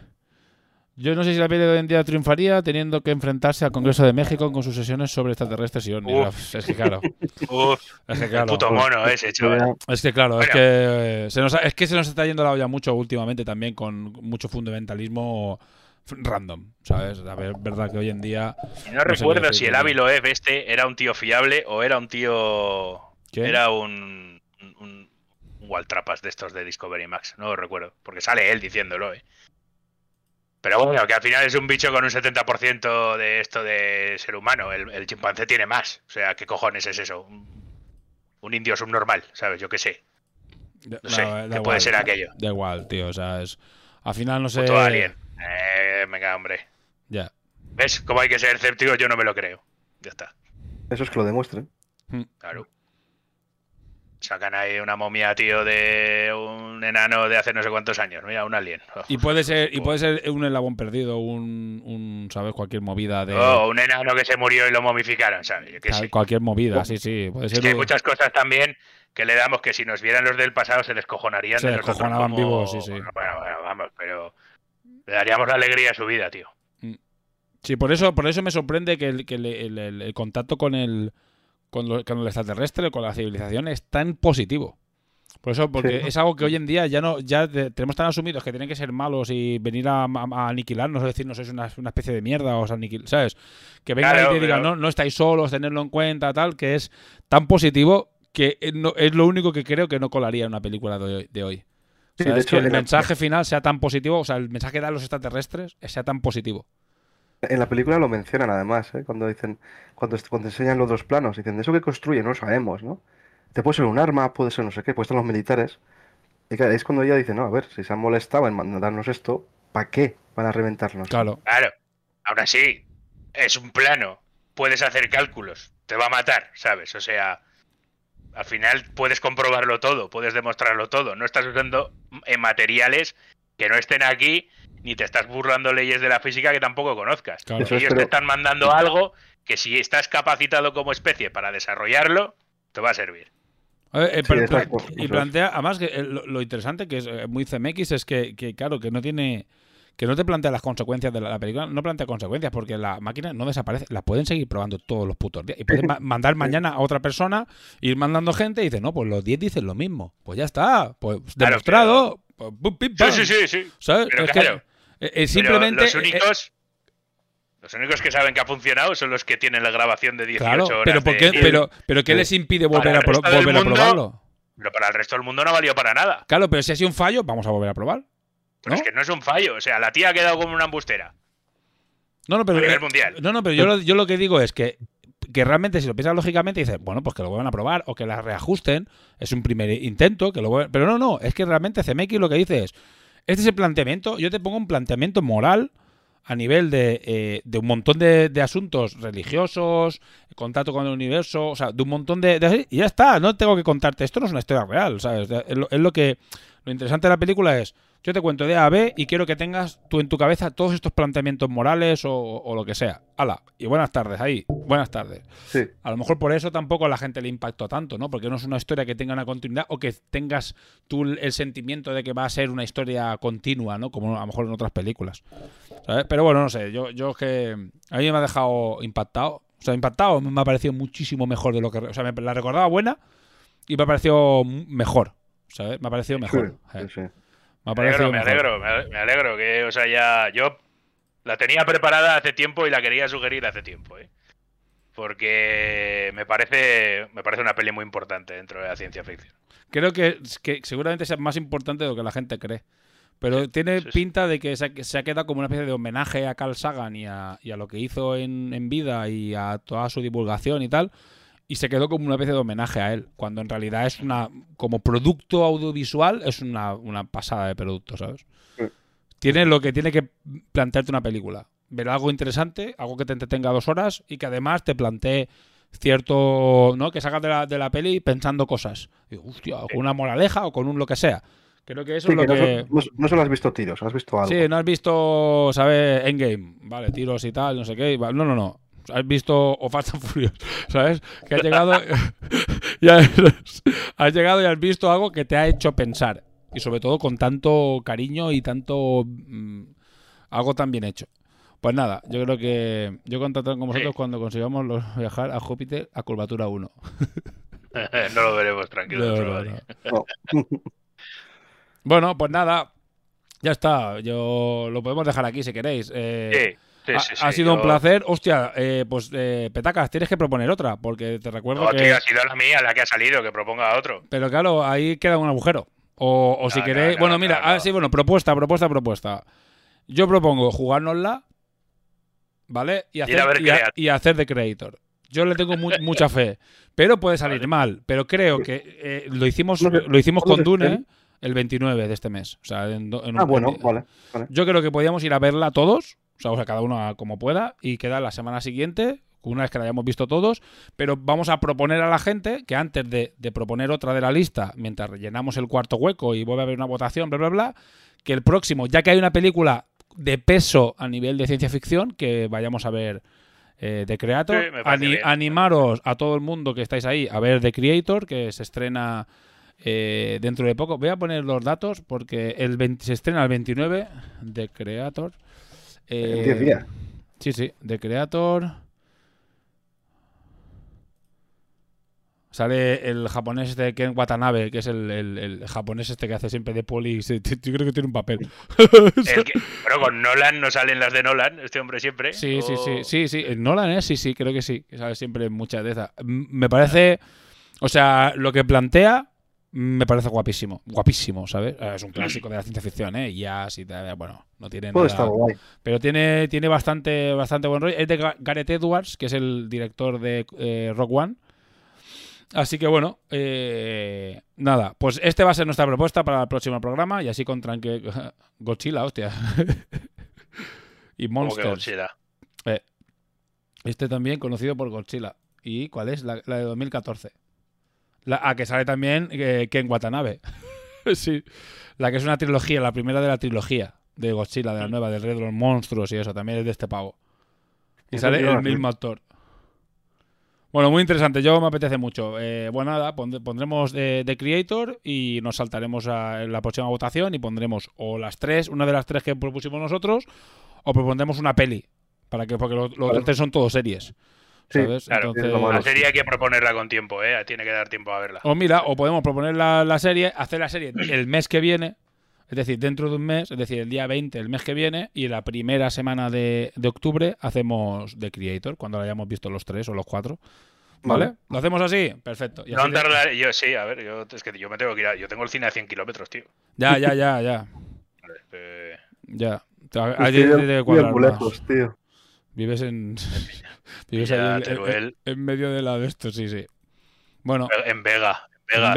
yo no sé si la peli de hoy en día triunfaría teniendo que enfrentarse al Congreso de México con sus sesiones sobre extraterrestres y ovnis. Uf. Es que claro, Uf, es que claro. puto mono ese, chaval. Es que claro, es Bueno. que eh, se nos ha- es que se nos está yendo la olla mucho últimamente también con mucho fundamentalismo f- random, ¿sabes? A ver, es verdad que hoy en día Y no recuerdo qué si el. Ávilo Ev este era un tío fiable o era un tío. ¿Quién? Era un. un, un Waltrapas de estos de Discovery Max. No lo recuerdo. Porque sale él diciéndolo, eh. Pero bueno, que al final es un bicho con un 70% de esto de ser humano. El, el chimpancé tiene más. O sea, ¿qué cojones es eso? Un, un indio subnormal, ¿sabes? Yo qué sé. da- No sé, da- da ¿qué puede ser aquello? Da igual, tío, o sea, es al final no sé Puto alien. Eh, venga, hombre. Ya. ¿Ves cómo hay que ser escéptico? Yo no me lo creo. Ya está. Eso es que lo demuestren. Claro. Sacan ahí una momia, tío, de un enano de hace no sé cuántos años. Mira, un alien. Oh. Y puede ser y puede ser un eslabón perdido, un, un sabes, cualquier movida de Oh, un enano que se murió y lo momificaron, ¿sabes? Cualquier movida, sí, sí, puede Es ser que hay muchas cosas también que le damos que si nos vieran los del pasado se descojonarían Se de nosotros descojonaban como- vivos, sí, sí. Bueno, bueno, vamos, pero le daríamos la alegría a su vida, tío. Sí, por eso, por eso me sorprende que el, que el- el- el- el contacto con el, con, lo- con el extraterrestre, con la civilización, es tan positivo. Por eso, porque Sí. es algo que hoy en día ya no, ya tenemos tan asumidos que tienen que ser malos y venir a, a- a aniquilarnos o decirnos es una, una especie de mierda o os aniquil- ¿sabes? Que vengan Claro, y te digan, no, no estáis solos, tenerlo en cuenta, tal, que es tan positivo que es no- es lo único que creo que no colaría en una película de hoy. De hoy. Sí, de hecho, que el mensaje final sea tan positivo, o sea, el mensaje que dan los extraterrestres sea tan positivo. En la película lo mencionan además, ¿eh? Cuando dicen, cuando, cuando enseñan los dos planos, dicen, eso que construye no lo sabemos, ¿no? Te puede ser un arma, puede ser no sé qué, puede ser los militares. Y claro, es cuando ella dice, no, a ver, si se han molestado en mandarnos esto, ¿para qué van a reventarnos? Claro. Claro. Aún así, es un plano. Puedes hacer cálculos. Te va a matar, ¿sabes? O sea, al final puedes comprobarlo todo, puedes demostrarlo todo. No estás usando eh, materiales que no estén aquí, ni te estás burlando leyes de la física que tampoco conozcas. Claro. Eso es, Ellos pero- te están mandando algo que si estás capacitado como especie para desarrollarlo, te va a servir. Eh, Sí, y plantea, además, que eh, lo, lo interesante que es eh, muy CMX es que, que, claro, que no tiene. Que no te plantea las consecuencias de la, la película, no plantea consecuencias porque la máquina no desaparece, la pueden seguir probando todos los putos días. Y pueden ma- mandar mañana a otra persona, ir mandando gente y dice, no, pues los 10 dicen lo mismo. Pues ya está, pues Claro, demostrado. pues, Sí, sí, sí, sí. ¿Sabes? Pero Es que, claro, eh, eh, Pero simplemente. los eh, únicos. Los únicos que saben que ha funcionado son los que tienen la grabación de 18 claro, horas. pero, ¿por qué, pero, pero ¿qué les impide volver, a, pro- volver a probarlo? Pero para el resto del mundo no valió para nada. Claro, pero si ha sido un fallo, vamos a volver a probar. Pero ¿No? es que no es un fallo. O sea, la tía ha quedado como una embustera. No, no, pero, a nivel mundial. No, no, pero yo lo, yo lo que digo es que, que realmente, si lo piensas lógicamente, dices, bueno, pues que lo vuelvan a probar o que la reajusten. Es un primer intento, que lo vuelvan- Pero no, no, es que realmente CMX lo que dice es, este es el planteamiento, yo te pongo un planteamiento moral a nivel de, eh, un montón de, asuntos religiosos, contacto con el universo, o sea, de un montón de, Y ya está, no tengo que contarte, esto no es una historia real, ¿sabes? Es es lo que... Lo interesante de la película es, yo te cuento de A a B y quiero que tengas tú en tu cabeza todos estos planteamientos morales o, o lo que sea. Hala, y buenas tardes ahí, buenas tardes. Sí. A lo mejor por eso tampoco a la gente le impactó tanto, ¿no? Porque no es una historia que tenga una continuidad o que tengas tú el sentimiento de que va a ser una historia continua, ¿no? Como a lo mejor en otras películas. ¿sabes? Pero bueno, no sé, yo, yo es que a mí me ha dejado impactado. O sea, impactado me ha parecido muchísimo mejor de lo que... O sea, me la recordaba buena y me ha parecido mejor, ¿sabes? Me ha parecido mejor. Sí, eh. sí, sí. Me alegro, me alegro, me ale- me alegro. Que, o sea, ya yo la tenía preparada hace tiempo y la quería sugerir hace tiempo, ¿eh? Porque me parece, me parece una peli muy importante dentro de la ciencia ficción. Creo que, que seguramente sea más importante de lo que la gente cree. Pero tiene sí, sí. pinta de que se ha, que se ha quedado como una especie de homenaje a Carl Sagan y a, y a lo que hizo en, en vida y a toda su divulgación y tal. Y se quedó como una especie de homenaje a él. Cuando en realidad es una. Como producto audiovisual, es una, una pasada de producto, ¿sabes? Sí. Tiene lo que tiene que plantearte una película. Ver algo interesante, algo que te entretenga dos horas y que además te plantee cierto. ¿no? Que salgas de la, de la peli pensando cosas. Y, hostia, con una moraleja o con un lo que sea. Creo que eso Sí, es lo que no, que. no, no solo has visto tiros, has visto algo. Sí, no has visto, ¿sabes? Endgame, vale, tiros y tal, no sé qué. No, no, no. Has visto o Fast and Furious, ¿sabes? Que has llegado, y has, has llegado y has visto algo que te ha hecho pensar. Y sobre todo con tanto cariño y tanto. mm, algo tan bien hecho. Pues nada, yo creo que yo contactaré con vosotros Sí. cuando consigamos los- viajar a Júpiter a curvatura 1. no lo veremos tranquilo. No. Bueno, pues nada, ya está. Yo lo podemos dejar aquí si queréis. Eh, Sí, sí, ha, sí, ha sí, sido un plcer. Hostia, eh, pues eh, Petacas, tienes que proponer otra, porque te recuerdo No, que... tío, ha sido la mía la que ha salido, que proponga otro. Pero claro, ahí queda un agujero. O, o si No, queréis... no, bueno, no, mira, no, ah, sí, bueno, propuesta, propuesta, propuesta. Yo propongo jugárnosla, ¿vale? Y hacer, y a- Creator. y hacer de Creator. Yo le tengo mu- mucha fe, pero puede salir mal. Pero creo que eh, lo hicimos, lo hicimos ¿cuándo con Dune el 29 de este mes. O sea, en, en Ah, un- bueno, en- vale. vale. yo creo que podíamos ir a verla todos, o sea, o sea, cada uno como pueda, y queda la semana siguiente, una vez que la hayamos visto todos, pero vamos a proponer a la gente que antes de, de proponer otra de la lista, mientras rellenamos el cuarto hueco y vuelve a haber una votación, bla, bla, bla, que el próximo, ya que hay una película de peso a nivel de ciencia ficción, que vayamos a ver eh, The Creator. Sí, Ani- animaros a todo el mundo que estáis ahí a ver The Creator, que se estrena eh, dentro de poco. Voy a poner los datos porque el 20 se estrena el 29 The Creator. En Eh, 10 días. Sí, sí, The Creator. Sale el japonés este Ken Watanabe, que es el, el- el japonés este que hace siempre de poli. Yo creo que tiene un papel. El que- bueno, con Nolan no salen las de Nolan, este hombre siempre. Sí, sí, sí, O- sí, sí. En Nolan, ¿eh? Sí, sí, creo que sí. Que sale siempre en muchas de esas. Me parece. O sea, lo que plantea me parece guapísimo. Guapísimo, ¿sabes? Eh, Es un clásico de la ciencia ficción, ¿eh? Ya, sí, te- bueno, no tiene Todo nada. está guay. Pero tiene, tiene bastante, bastante buen rollo. Es de Ga- Gareth Edwards, que es el director de eh, Rock One. Así que bueno, eh, nada, pues este va a ser nuestra propuesta para el próximo programa y así con tranque... Godzilla, hostia. y Monsters. Eh, este también conocido por Godzilla. ¿Y cuál es? La, la de 2014. La, a que sale también eh, Ken Watanabe. sí. La que es una trilogía, la primera de la trilogía de Godzilla, de la nueva, del Rey de los Monstruos y eso, también es de este pavo. Y sale el mismo actor. Bueno, muy interesante, yo me apetece mucho. Eh, bueno, nada, pondremos eh, The Creator y nos saltaremos a la próxima votación y pondremos o las tres, una de las tres que propusimos nosotros, o propondremos una peli. Para que, porque los, los otros son todos series. Sí, ¿sabes? Claro, Entonces-. La serie hay que proponerla con tiempo, ¿eh? Tiene que dar tiempo a verla. o mira, o podemos proponer la, la serie, hacer la serie el mes que viene, es decir, dentro de un mes, es decir, el día 20, el mes que viene, y la primera semana de, de octubre hacemos The Creator, cuando la hayamos visto los tres o los cuatro. ¿Vale? Vale. ¿Lo hacemos así? Perfecto. Y así No de- tardar- yo sí, a ver, yo, es que yo me tengo que ir a- Yo tengo el cine a 100 kilómetros, tío. Ya, ya, ya, ya. Eh, Ya. Cuadrar más. tío. Vives en. vives ahí en, en- Teruel. en medio de la de esto, sí, sí. Bueno, En Vega.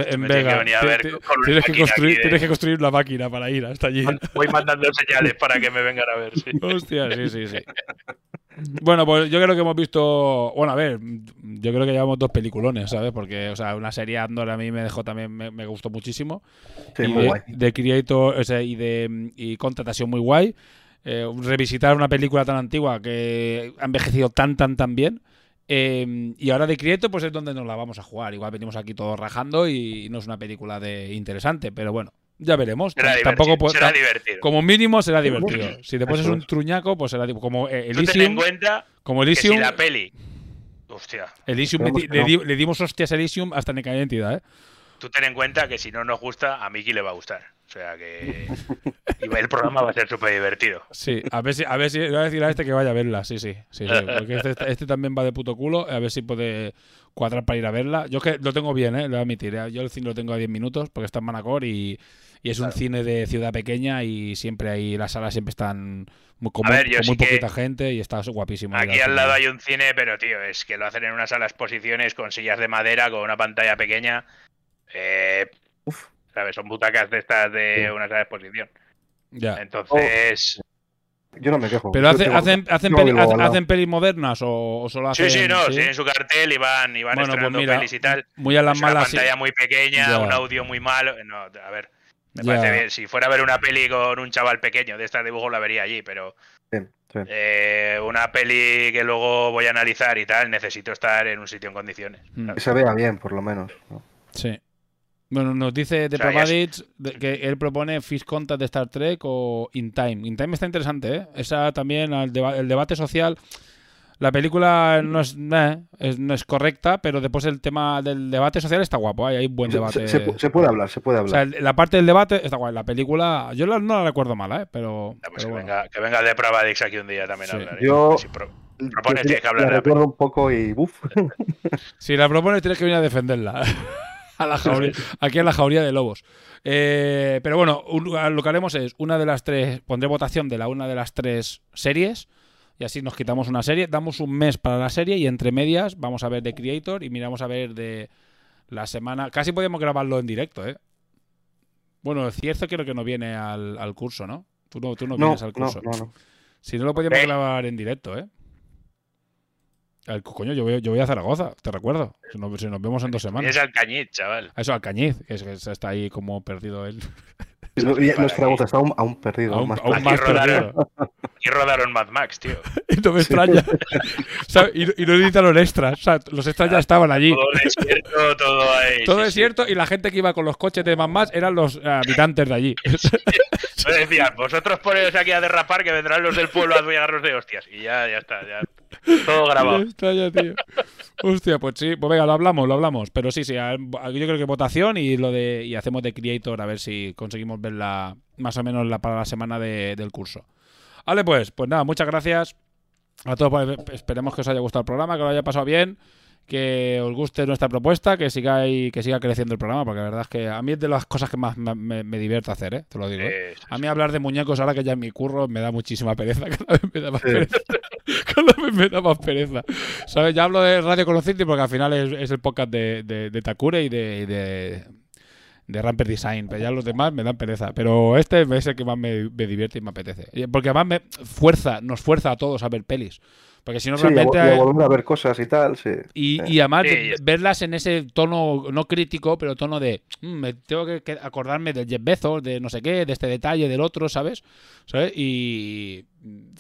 En Vega. Tienes que construir, aquí de- tienes que construir una máquina para ir hasta allí. Voy mandando señales para que me vengan a ver. Sí. Hostia, sí, sí, sí. Bueno, pues yo creo que hemos visto. Bueno, a ver, yo creo que llevamos dos peliculones, ¿sabes? Porque, o sea, una serie Andor a mí me dejó también, me, me gustó muchísimo. Sí, y muy de, guay. de Creator, o sea, y de y sido muy guay. Eh, revisitar una película tan antigua que ha envejecido tan, tan, tan bien. Eh, y ahora de Creator, pues es donde nos la vamos a jugar. Igual venimos aquí todos rajando y no es una película de interesante, pero bueno, ya veremos. Será, Tampoco po- será divertido. como mínimo será divertido. Si después es un truñaco, pues será tipo como eh, Tú ten en Elysium. cuenta Como que Elysium, si la peli. Hostia. Elysium que di- le dimos hostias a Elysium hasta en cada identidad, ¿eh? Tú ten en cuenta que si no nos gusta, a Miki le va a gustar. O sea que. el programa va a ser súper divertido. Sí, a ver si, a ver si, le voy a decir a este que vaya a verla, sí, sí, sí, sí, porque este, este también va de puto culo, a ver si puede cuadrar para ir a verla. Yo es que lo tengo bien, ¿eh? lo voy a admitir, ¿eh? yo el cine lo tengo a 10 minutos porque está en Manacor y, y es un cine de ciudad pequeña y siempre ahí, las salas siempre están muy, con, ver, con muy sí poquita gente y está guapísimo. Aquí al lado hay un cine, pero tío, es que lo hacen en una sala de exposiciones con sillas de madera, con una pantalla pequeña. Eh. ¿Sabes? Son butacas de estas de Sí. una sala de exposición. Ya. Entonces. Yo no me quejo. Pero Yo hace- tengo- hacen, hacen, peli- hacen, pelis modernas o, o solo hacen. Sí, sí, no, sí? tienen su cartel y van, y van Bueno, pues estrenando mira, pelis y tal. Muy a las es una malas. sí. pantalla muy pequeña, Ya. un audio muy malo. No, a ver, me Ya. parece bien. Si fuera a ver una peli con un chaval pequeño de estas dibujos, la vería allí, pero Sí, sí. eh, una peli que luego voy a analizar y tal, necesito estar en un sitio en condiciones. Mm. Que se vea bien, por lo menos. ¿no? Sí. Bueno, nos dice de O sea, que él propone Fish Contact de Star Trek o In Time. In Time está interesante, ¿eh? Esa también, el, deba- el debate social. La película no es, eh, es- no es correcta, pero después el tema del debate social está guapo. Hay, hay buen Se, debate. se- se- se puede hablar, se puede o sea, hablar. la parte del debate está guay. La película, yo la- no la recuerdo mala, ¿eh? Pero, pues pero que, bueno. venga, que venga de Pravadix aquí un día también Sí. a hablar. ¿eh? Yo- Si pro- propones, Yo tienes que hablar la recuerdo un poco y buf. Si la propones, tienes que venir a defenderla. a la jauría- aquí en la jauría de lobos. Eh, pero bueno, un- lo que haremos es una de las tres. Pondré votación de la una de las tres series. Y así nos quitamos una serie. Damos un mes para la serie y entre medias vamos a ver The Creator y miramos a ver de la semana. Casi podemos grabarlo en directo, ¿eh? Bueno, cierto creo que no viene al, al curso, ¿no? Tú no, tú no No, vienes al no, curso. no, no. Si no lo podíamos Eh. grabar en directo, ¿eh? Al- coño, yo voy, yo voy a Zaragoza, te recuerdo. Si nos, si nos vemos en dos semanas. Es Alcañiz, chaval. Eso, Alcañiz, que, es, que está ahí como perdido él. No- y nuestra voz está aún, aún perdido. Aún, más aún Aquí más rodaron. Y rodaron Mad Max, tío. Y no me extraña. ¿Sabes? Y, y no editaron extras. O sea, los extras ya estaban allí. Todo desierto, todo ahí. Todo sí, sí. desierto y la gente que iba con los coches de más más eran los habitantes de allí. No decían, vosotros poneos aquí a derrapar que vendrán los del pueblo a pegarnos de hostias. Y ya, ya está, ya. Todo grabado. Me extraña, tío. Hostia, pues sí, pues venga, lo hablamos, lo hablamos. Pero sí, sí, yo creo que votación y lo de y hacemos de Creator a ver si conseguimos verla más o menos la, para la semana de- del curso. Vale, pues, pues nada, muchas gracias a todos. Esperemos que os haya gustado el programa, que lo haya pasado bien, que os guste nuestra propuesta, que siga ahí- que siga creciendo el programa, porque la verdad es que a mí es de las cosas que más me, me, me divierte hacer, ¿eh? Te lo digo. ¿eh? A mí hablar de muñecos ahora que ya en mi curro me da muchísima pereza. Cada vez me da más pereza. Cada vez me da más pereza. ¿Sabes? Ya hablo de Radio Conociti porque al final es, es el podcast de, de, de Takure y de, y de, de Ramper Design. Pero ya los demás me dan pereza. Pero este es el que más me, me divierte y me apetece. Porque además me fuerza, nos fuerza a todos a ver pelis. Porque si no, Sí, y a, realmente. y a volver a ver cosas y tal, sí. Y, y además Sí, verlas en ese tono, no crítico, pero tono de "Mm, me tengo que, acordarme del Jeff Bezos, de no sé qué, de este detalle, del otro, ¿sabes? ¿Sabes? Y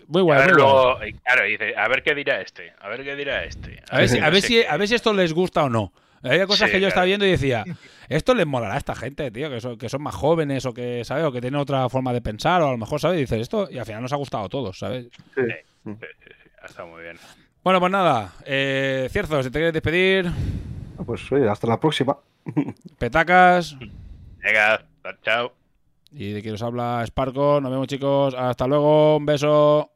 muy a guay, ver muy luego, claro, dice, a ver qué dirá este, a ver qué dirá este. A ver, si, a, ver si, a ver si esto les gusta o no. Había cosas Sí, que yo estaba viendo y decía, esto les molará a esta gente, tío, que son, que son más jóvenes o que, ¿sabes? O que tienen otra forma de pensar o a lo mejor, ¿sabes? Y dices esto y al final nos ha gustado a todos, ¿sabes? Sí. Sí, sí, sí, ha estado muy bien. Bueno, pues nada, eh, Cierzo, si te quieres despedir, Pues oye, hasta la próxima. petacas. Venga, chao. Y de quien os habla Sparko. Nos vemos, chicos. Hasta luego. Un beso.